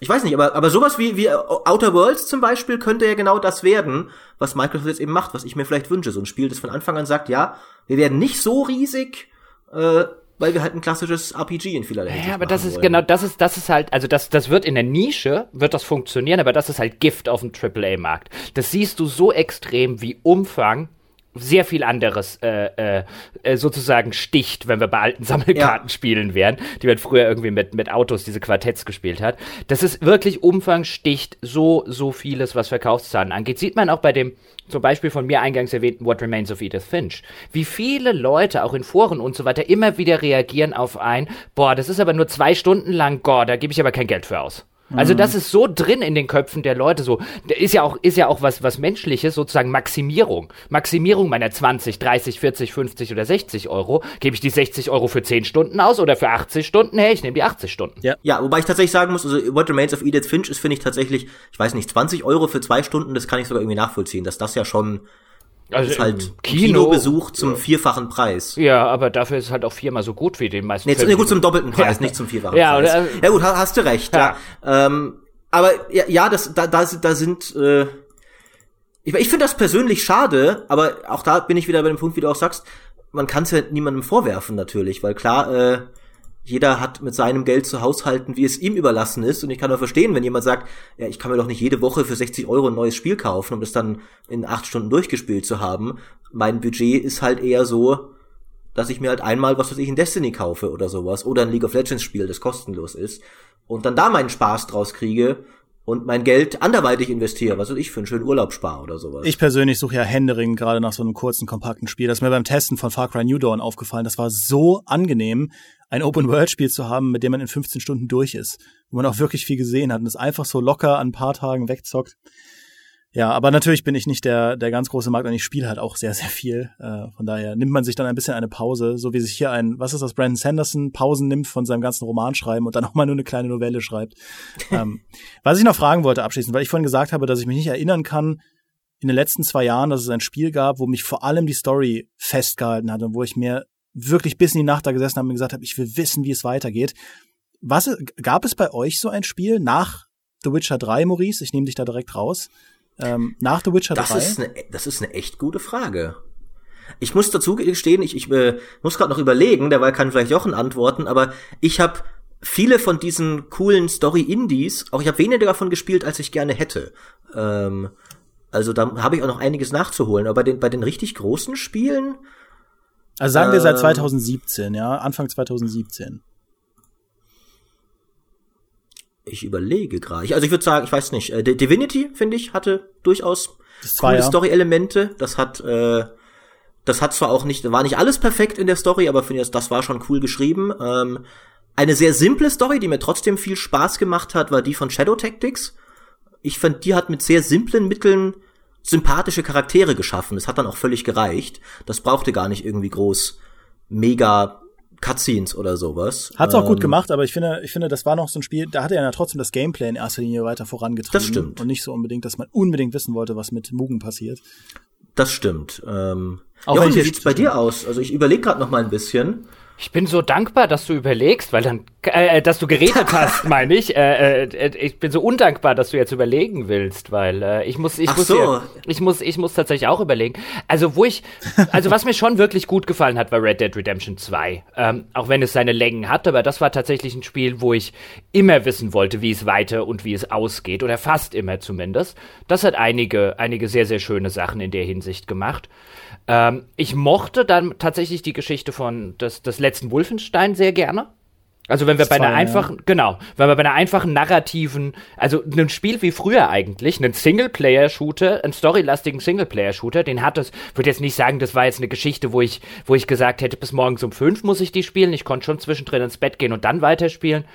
ich weiß nicht, aber, aber sowas wie, wie Outer Worlds zum Beispiel könnte ja genau das werden, was Microsoft jetzt eben macht, was ich mir vielleicht wünsche. So ein Spiel, das von Anfang an sagt, ja, wir werden nicht so riesig, äh, weil wir halt ein klassisches RPG in vielerlei Hinsicht Ja, aber das ist wollen. genau, das ist, das ist halt, also das, das wird in der Nische, wird das funktionieren, aber das ist halt Gift auf dem AAA-Markt. Das siehst du so extrem wie Umfang sehr viel anderes äh, äh, äh, sozusagen sticht, wenn wir bei alten Sammelkartenspielen ja. wären, die man früher irgendwie mit, mit Autos diese Quartetts gespielt hat. Das ist wirklich Umfang sticht so, so vieles, was Verkaufszahlen angeht. Sieht man auch bei dem zum Beispiel von mir eingangs erwähnten What Remains of Edith Finch. Wie viele Leute auch in Foren und so weiter immer wieder reagieren auf ein, boah, das ist aber nur zwei Stunden lang, boah, da gebe ich aber kein Geld für aus. Also das ist so drin in den Köpfen der Leute so. Ist ja auch, ist ja auch was, was Menschliches, sozusagen Maximierung. Maximierung meiner 20, 30, 40, 50 oder 60 Euro. Gebe ich die 60 Euro für 10 Stunden aus oder für 80 Stunden? Hey, ich nehme die 80 Stunden. Ja. ja, wobei ich tatsächlich sagen muss, also What Remains of Edith Finch ist, finde ich tatsächlich, ich weiß nicht, 20 Euro für zwei Stunden, das kann ich sogar irgendwie nachvollziehen, dass das ja schon also ist halt Kino, Kinobesuch zum ja. vierfachen Preis. Ja, aber dafür ist es halt auch viermal so gut wie den meisten. Nee, nee gut zum doppelten Preis, ja. nicht zum vierfachen ja, Preis. Oder, ja gut, hast du recht. Ja. ja. Ähm, aber ja, ja, das da da, da sind äh, ich, ich finde das persönlich schade, aber auch da bin ich wieder bei dem Punkt, wie du auch sagst, man kann es ja niemandem vorwerfen natürlich, weil klar äh, jeder hat mit seinem Geld zu haushalten, wie es ihm überlassen ist. Und ich kann nur verstehen, wenn jemand sagt, ja, ich kann mir doch nicht jede Woche für 60 Euro ein neues Spiel kaufen, um das dann in acht Stunden durchgespielt zu haben. Mein Budget ist halt eher so, dass ich mir halt einmal, was weiß ich, in Destiny kaufe oder sowas. Oder ein League of Legends Spiel, das kostenlos ist. Und dann da meinen Spaß draus kriege und mein Geld anderweitig investiere, was weiß ich, für einen schönen Urlaub spare oder sowas. Ich persönlich suche ja Händering gerade nach so einem kurzen, kompakten Spiel. Das ist mir beim Testen von Far Cry New Dawn aufgefallen. Das war so angenehm, ein Open-World-Spiel zu haben, mit dem man in 15 Stunden durch ist. Wo man auch wirklich viel gesehen hat und es einfach so locker an ein paar Tagen wegzockt. Ja, aber natürlich bin ich nicht der, der ganz große Markt und ich spiele halt auch sehr, sehr viel. Äh, von daher nimmt man sich dann ein bisschen eine Pause, so wie sich hier ein, was ist das, Brandon Sanderson Pausen nimmt von seinem ganzen Romanschreiben und dann auch mal nur eine kleine Novelle schreibt. ähm, was ich noch fragen wollte abschließend, weil ich vorhin gesagt habe, dass ich mich nicht erinnern kann, in den letzten zwei Jahren, dass es ein Spiel gab, wo mich vor allem die Story festgehalten hat und wo ich mir wirklich bis in die Nacht da gesessen habe und gesagt habe, ich will wissen, wie es weitergeht. Was gab es bei euch so ein Spiel nach The Witcher 3, Maurice? Ich nehme dich da direkt raus. Ähm, nach The Witcher das 3? Ist eine, das ist eine echt gute Frage. Ich muss dazu gestehen, ich, ich äh, muss gerade noch überlegen, derweil kann vielleicht Jochen antworten, aber ich habe viele von diesen coolen Story-Indies, auch ich habe weniger davon gespielt, als ich gerne hätte. Ähm, also da habe ich auch noch einiges nachzuholen. Aber bei den, bei den richtig großen Spielen. Also sagen wir seit 2017, ähm, ja, Anfang 2017. Ich überlege gerade. Also ich würde sagen, ich weiß nicht. Äh, Divinity finde ich hatte durchaus coole ja. Story-Elemente. Das hat, äh, das hat zwar auch nicht, war nicht alles perfekt in der Story, aber finde ich, das war schon cool geschrieben. Ähm, eine sehr simple Story, die mir trotzdem viel Spaß gemacht hat, war die von Shadow Tactics. Ich fand, die hat mit sehr simplen Mitteln sympathische Charaktere geschaffen. Das hat dann auch völlig gereicht. Das brauchte gar nicht irgendwie groß mega Cutscenes oder sowas. Hat's auch ähm, gut gemacht, aber ich finde, ich finde, das war noch so ein Spiel, da hat er ja trotzdem das Gameplay in erster Linie weiter vorangetrieben. Das stimmt. Und nicht so unbedingt, dass man unbedingt wissen wollte, was mit Mugen passiert. Das stimmt. Ähm, auch Jochen, wie sieht's bei dir aus? Also ich überlege gerade noch mal ein bisschen. Ich bin so dankbar, dass du überlegst, weil dann, äh, dass du geredet hast, meine ich. Äh, äh, ich bin so undankbar, dass du jetzt überlegen willst, weil äh, ich muss, ich Ach muss, so. hier, ich muss, ich muss tatsächlich auch überlegen. Also wo ich, also was mir schon wirklich gut gefallen hat, war Red Dead Redemption 2. Ähm, auch wenn es seine Längen hat, aber das war tatsächlich ein Spiel, wo ich immer wissen wollte, wie es weiter und wie es ausgeht oder fast immer zumindest. Das hat einige, einige sehr, sehr schöne Sachen in der Hinsicht gemacht. Ähm, ich mochte dann tatsächlich die Geschichte von des, des letzten Wolfenstein sehr gerne. Also wenn wir bei einer einfachen, ja. genau, wenn wir bei einer einfachen narrativen, also ein Spiel wie früher eigentlich, einen Singleplayer-Shooter, einen storylastigen Singleplayer-Shooter, den hat es, würde jetzt nicht sagen, das war jetzt eine Geschichte, wo ich, wo ich gesagt hätte, bis morgens um fünf muss ich die spielen. Ich konnte schon zwischendrin ins Bett gehen und dann weiterspielen.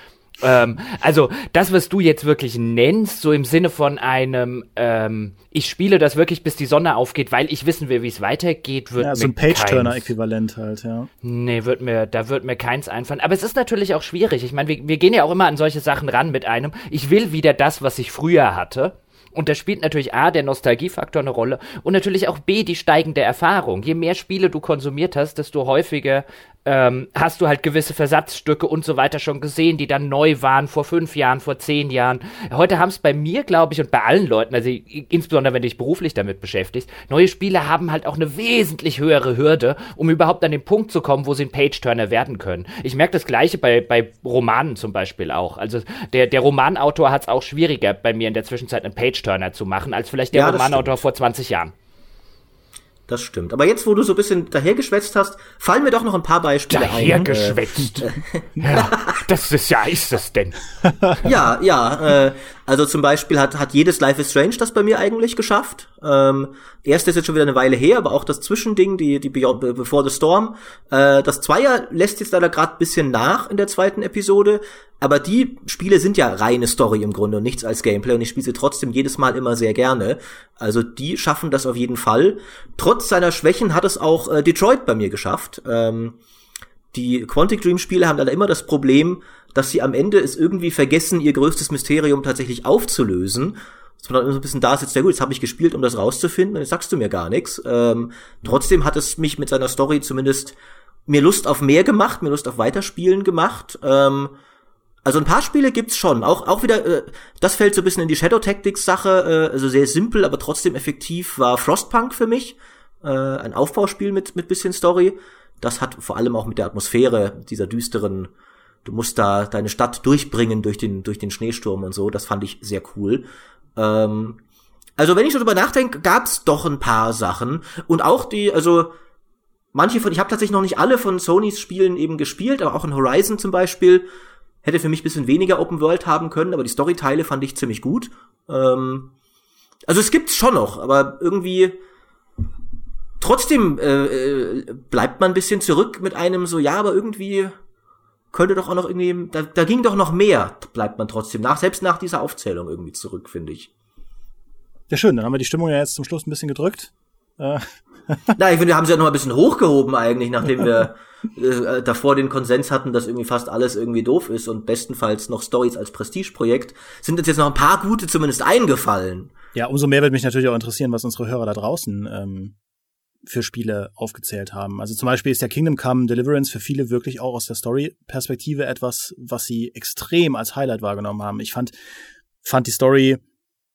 Ähm, also das, was du jetzt wirklich nennst, so im Sinne von einem, ähm, ich spiele das wirklich, bis die Sonne aufgeht, weil ich wissen will, wie es weitergeht, wird ja, mir so ein Page-Turner-Äquivalent halt, ja. Nee, wird mir, da wird mir keins einfallen. Aber es ist natürlich auch schwierig. Ich meine, wir, wir gehen ja auch immer an solche Sachen ran mit einem, ich will wieder das, was ich früher hatte. Und da spielt natürlich A, der Nostalgiefaktor eine Rolle und natürlich auch B, die steigende Erfahrung. Je mehr Spiele du konsumiert hast, desto häufiger ähm, hast du halt gewisse Versatzstücke und so weiter schon gesehen, die dann neu waren vor fünf Jahren, vor zehn Jahren. Heute haben es bei mir, glaube ich, und bei allen Leuten, also insbesondere wenn du dich beruflich damit beschäftigst, neue Spiele haben halt auch eine wesentlich höhere Hürde, um überhaupt an den Punkt zu kommen, wo sie ein Page-Turner werden können. Ich merke das Gleiche bei, bei Romanen zum Beispiel auch. Also der, der Romanautor hat es auch schwieriger, bei mir in der Zwischenzeit einen Page-Turner zu machen, als vielleicht der ja, Romanautor vor 20 Jahren. Das stimmt. Aber jetzt, wo du so ein bisschen dahergeschwätzt hast, fallen mir doch noch ein paar Beispiele dahergeschwätzt. ein. Dahergeschwätzt. Äh, ja, das ist ja, ist das denn? ja, ja. Äh, also zum Beispiel hat, hat jedes Life is Strange das bei mir eigentlich geschafft. Ähm, erst ist jetzt schon wieder eine Weile her, aber auch das Zwischending, die, die Before the Storm. Äh, das Zweier lässt jetzt leider gerade bisschen nach in der zweiten Episode. Aber die Spiele sind ja reine Story im Grunde und nichts als Gameplay und ich spiele sie trotzdem jedes Mal immer sehr gerne. Also die schaffen das auf jeden Fall. Trotz seiner Schwächen hat es auch äh, Detroit bei mir geschafft. Ähm, die Quantic Dream Spiele haben dann immer das Problem, dass sie am Ende es irgendwie vergessen, ihr größtes Mysterium tatsächlich aufzulösen. Dass man dann immer so ein bisschen da sitzt, ja gut, jetzt habe ich gespielt, um das rauszufinden, und jetzt sagst du mir gar nichts. Ähm, trotzdem hat es mich mit seiner Story zumindest mir Lust auf mehr gemacht, mir Lust auf Weiterspielen gemacht. Ähm, also ein paar Spiele gibt's schon. Auch, auch wieder, äh, das fällt so ein bisschen in die Shadow Tactics Sache, äh, also sehr simpel, aber trotzdem effektiv war Frostpunk für mich. Äh, ein Aufbauspiel mit, mit bisschen Story. Das hat vor allem auch mit der Atmosphäre dieser düsteren, du musst da deine Stadt durchbringen durch den, durch den Schneesturm und so. Das fand ich sehr cool. Ähm, also wenn ich so drüber nachdenke, gab's doch ein paar Sachen. Und auch die, also manche von, ich habe tatsächlich noch nicht alle von Sonys Spielen eben gespielt, aber auch in Horizon zum Beispiel Hätte für mich bisschen weniger Open World haben können, aber die Storyteile fand ich ziemlich gut. Ähm, also es gibt's schon noch, aber irgendwie trotzdem äh, äh, bleibt man ein bisschen zurück mit einem so, ja, aber irgendwie könnte doch auch noch irgendwie, da, da ging doch noch mehr, bleibt man trotzdem nach, selbst nach dieser Aufzählung irgendwie zurück, finde ich. Ja, schön, dann haben wir die Stimmung ja jetzt zum Schluss ein bisschen gedrückt. Äh. Na, ich finde, wir haben sie ja noch ein bisschen hochgehoben eigentlich, nachdem wir äh, davor den Konsens hatten, dass irgendwie fast alles irgendwie doof ist und bestenfalls noch Stories als Prestigeprojekt, sind uns jetzt noch ein paar gute zumindest eingefallen. Ja, umso mehr wird mich natürlich auch interessieren, was unsere Hörer da draußen ähm, für Spiele aufgezählt haben. Also zum Beispiel ist der Kingdom Come Deliverance für viele wirklich auch aus der Story-Perspektive etwas, was sie extrem als Highlight wahrgenommen haben. Ich fand, fand die Story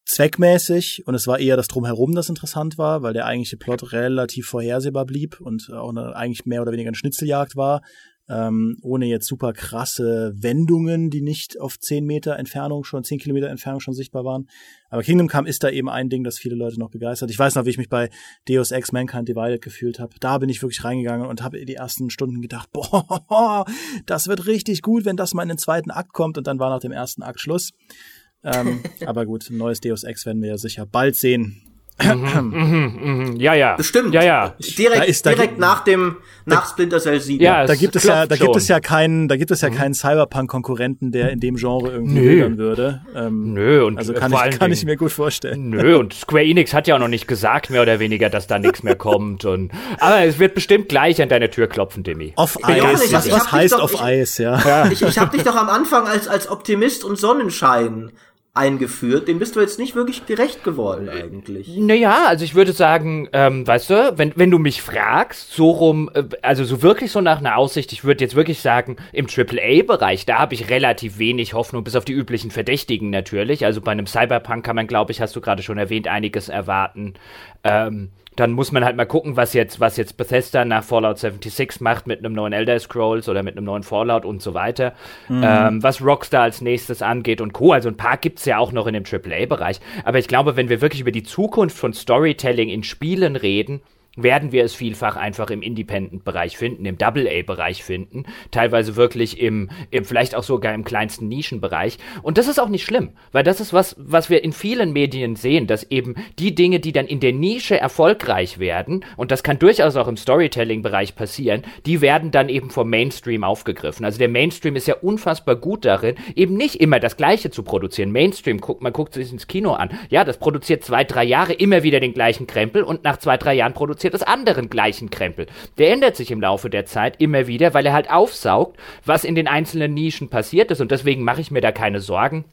zweckmäßig und es war eher das Drumherum, das interessant war, weil der eigentliche Plot relativ vorhersehbar blieb und auch eine, eigentlich mehr oder weniger eine Schnitzeljagd war, ähm, ohne jetzt super krasse Wendungen, die nicht auf zehn Meter Entfernung schon, zehn Kilometer Entfernung schon sichtbar waren. Aber Kingdom Come ist da eben ein Ding, das viele Leute noch begeistert. Ich weiß noch, wie ich mich bei Deus Ex Mankind Divided gefühlt habe. Da bin ich wirklich reingegangen und habe die ersten Stunden gedacht, boah, das wird richtig gut, wenn das mal in den zweiten Akt kommt und dann war nach dem ersten Akt Schluss ähm, aber gut, ein neues Deus Ex werden wir ja sicher bald sehen. Mhm, mhm, mhm. Ja, ja. Bestimmt. Ja, ja. Direkt, da ist, da direkt nach dem, nach Splinter Cell 7. Ja, da gibt es ja, da gibt es ja keinen, da gibt es ja keinen Cyberpunk-Konkurrenten, der in dem Genre irgendwie nö. würde. Ähm, nö, und also kann, ich, kann ich mir gut vorstellen. Nö, und Square Enix hat ja auch noch nicht gesagt, mehr oder weniger, dass da nichts mehr kommt und, aber es wird bestimmt gleich an deine Tür klopfen, Demi. Auf Eis. Was, was heißt auf Eis, ja? ja. Ich, ich hab dich doch am Anfang als, als Optimist und Sonnenschein eingeführt, dem bist du jetzt nicht wirklich gerecht geworden eigentlich. Naja, also ich würde sagen, ähm, weißt du, wenn, wenn du mich fragst, so rum, äh, also so wirklich so nach einer Aussicht, ich würde jetzt wirklich sagen, im AAA-Bereich, da habe ich relativ wenig Hoffnung, bis auf die üblichen Verdächtigen natürlich. Also bei einem Cyberpunk kann man, glaube ich, hast du gerade schon erwähnt, einiges erwarten. Ähm, dann muss man halt mal gucken, was jetzt, was jetzt Bethesda nach Fallout 76 macht mit einem neuen Elder Scrolls oder mit einem neuen Fallout und so weiter. Mhm. Ähm, was Rockstar als nächstes angeht und Co. Also ein paar gibt's ja auch noch in dem AAA-Bereich. Aber ich glaube, wenn wir wirklich über die Zukunft von Storytelling in Spielen reden, werden wir es vielfach einfach im Independent-Bereich finden, im Double-A-Bereich finden, teilweise wirklich im, im, vielleicht auch sogar im kleinsten Nischenbereich. Und das ist auch nicht schlimm, weil das ist was, was wir in vielen Medien sehen, dass eben die Dinge, die dann in der Nische erfolgreich werden, und das kann durchaus auch im Storytelling-Bereich passieren, die werden dann eben vom Mainstream aufgegriffen. Also der Mainstream ist ja unfassbar gut darin, eben nicht immer das Gleiche zu produzieren. Mainstream, guckt, man guckt sich ins Kino an. Ja, das produziert zwei, drei Jahre immer wieder den gleichen Krempel und nach zwei, drei Jahren produziert produziert das anderen gleichen Krempel. Der ändert sich im Laufe der Zeit immer wieder, weil er halt aufsaugt, was in den einzelnen Nischen passiert ist und deswegen mache ich mir da keine Sorgen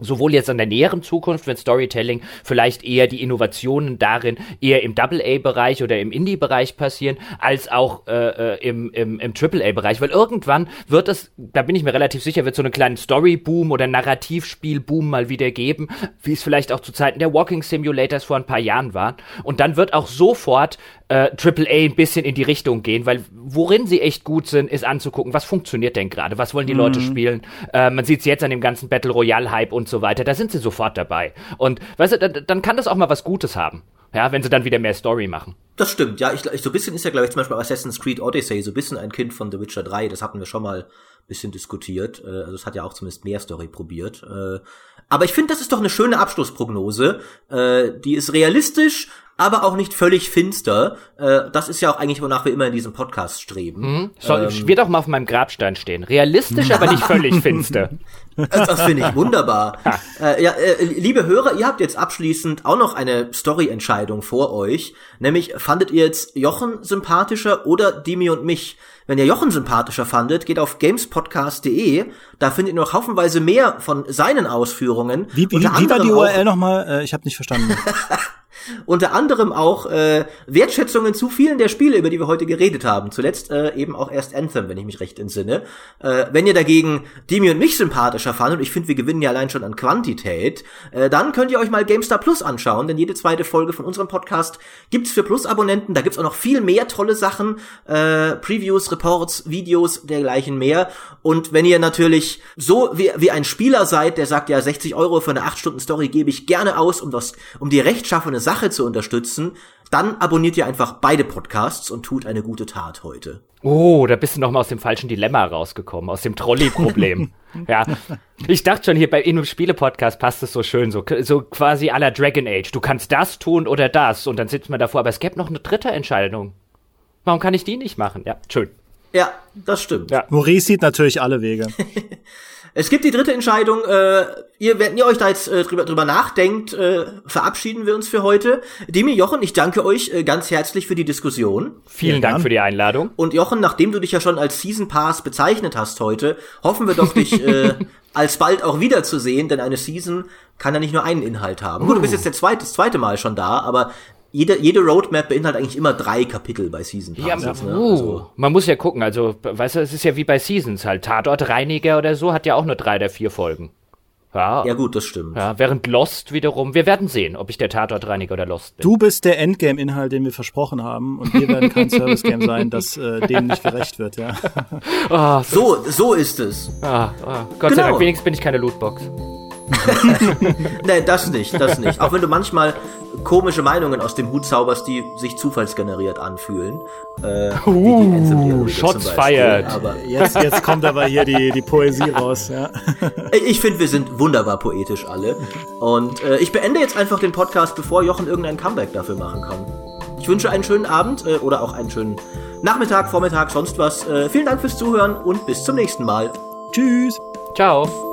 sowohl jetzt an der näheren Zukunft, wenn Storytelling vielleicht eher die Innovationen darin eher im Double-A-Bereich oder im Indie-Bereich passieren, als auch äh, äh im, im, im Triple-A-Bereich, weil irgendwann wird es, da bin ich mir relativ sicher, wird so einen kleinen Story-Boom oder Narrativspiel-Boom mal wieder geben, wie es vielleicht auch zu Zeiten der Walking Simulators vor ein paar Jahren war. Und dann wird auch sofort äh, AAA ein bisschen in die Richtung gehen, weil worin sie echt gut sind, ist anzugucken, was funktioniert denn gerade, was wollen die mhm. Leute spielen. Äh, man sieht es jetzt an dem ganzen Battle Royale-Hype und so weiter, da sind sie sofort dabei. Und weißt du, dann, dann kann das auch mal was Gutes haben. Ja, wenn sie dann wieder mehr Story machen. Das stimmt, ja. Ich, ich, so ein bisschen ist ja, glaube ich, zum Beispiel Assassin's Creed Odyssey so ein bisschen ein Kind von The Witcher 3. Das hatten wir schon mal ein bisschen diskutiert. Äh, also es hat ja auch zumindest mehr Story probiert. Äh, aber ich finde, das ist doch eine schöne Abschlussprognose. Äh, die ist realistisch, aber auch nicht völlig finster. Äh, das ist ja auch eigentlich, wonach wir immer in diesem Podcast streben. Hm? Soll, ähm, wird auch mal auf meinem Grabstein stehen. Realistisch, aber nicht völlig finster. Das, das finde ich wunderbar. äh, ja, äh, liebe Hörer, ihr habt jetzt abschließend auch noch eine Story-Entscheidung vor euch. Nämlich, fandet ihr jetzt Jochen sympathischer oder Dimi und mich? Wenn ihr Jochen sympathischer fandet, geht auf gamespodcast.de. Da findet ihr noch haufenweise mehr von seinen Ausführungen. Wie, wie, wie war die URL nochmal? Äh, ich habe nicht verstanden. Unter anderem auch äh, Wertschätzungen zu vielen der Spiele, über die wir heute geredet haben. Zuletzt äh, eben auch erst Anthem, wenn ich mich recht entsinne. Äh, wenn ihr dagegen Demi und mich sympathischer fandet, und ich finde, wir gewinnen ja allein schon an Quantität, äh, dann könnt ihr euch mal GameStar Plus anschauen, denn jede zweite Folge von unserem Podcast gibt's für Plus-Abonnenten. Da gibt's auch noch viel mehr tolle Sachen, äh, Previews, Reports, Videos, dergleichen mehr. Und wenn ihr natürlich so wie, wie ein Spieler seid, der sagt, ja, 60 Euro für eine 8-Stunden-Story gebe ich gerne aus, um das, um die rechtschaffene Sache zu unterstützen, dann abonniert ihr einfach beide Podcasts und tut eine gute Tat heute. Oh, da bist du noch mal aus dem falschen Dilemma rausgekommen, aus dem Trolley-Problem. ja, ich dachte schon hier bei in einem Spiele-Podcast passt es so schön, so, so quasi aller Dragon Age. Du kannst das tun oder das und dann sitzt man davor, aber es gäbe noch eine dritte Entscheidung. Warum kann ich die nicht machen? Ja, schön. Ja, das stimmt. Ja. Maurice sieht natürlich alle Wege. Es gibt die dritte Entscheidung. Äh, ihr, wenn ihr euch da jetzt äh, drüber, drüber nachdenkt, äh, verabschieden wir uns für heute. Demi, Jochen, ich danke euch äh, ganz herzlich für die Diskussion. Vielen ja, Dank für die Einladung. Und Jochen, nachdem du dich ja schon als Season Pass bezeichnet hast heute, hoffen wir doch, dich äh, alsbald auch wiederzusehen, denn eine Season kann ja nicht nur einen Inhalt haben. Uh. Gut, du bist jetzt der zweite, das zweite Mal schon da, aber jede, jede Roadmap beinhaltet eigentlich immer drei Kapitel bei Season Passes. Ja, ne? uh, also. Man muss ja gucken, also, weißt du, es ist ja wie bei Seasons halt. Tatortreiniger oder so hat ja auch nur drei der vier Folgen. Ja. ja, gut, das stimmt. Ja, während Lost wiederum, wir werden sehen, ob ich der Tatortreiniger oder Lost bin. Du bist der Endgame-Inhalt, den wir versprochen haben, und wir werden kein Service-Game sein, das äh, dem nicht gerecht wird, ja. oh, so, so ist es. Ah, ah. Gott genau. sei Dank, wenigstens bin ich keine Lootbox. nee, das nicht, das nicht. Auch wenn du manchmal komische Meinungen aus dem Hut zauberst, die sich zufallsgeneriert anfühlen. Äh, uh, Shots fired. Aber jetzt, jetzt kommt aber hier die, die Poesie raus. Ja. Ich finde, wir sind wunderbar poetisch alle. Und äh, ich beende jetzt einfach den Podcast, bevor Jochen irgendein Comeback dafür machen kann. Ich wünsche einen schönen Abend äh, oder auch einen schönen Nachmittag, Vormittag, sonst was. Äh, vielen Dank fürs Zuhören und bis zum nächsten Mal. Tschüss. Ciao.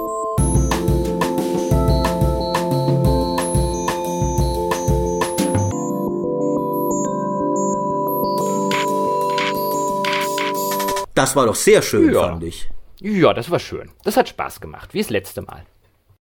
Das war doch sehr schön, ja. fand ich. Ja, das war schön. Das hat Spaß gemacht, wie das letzte Mal.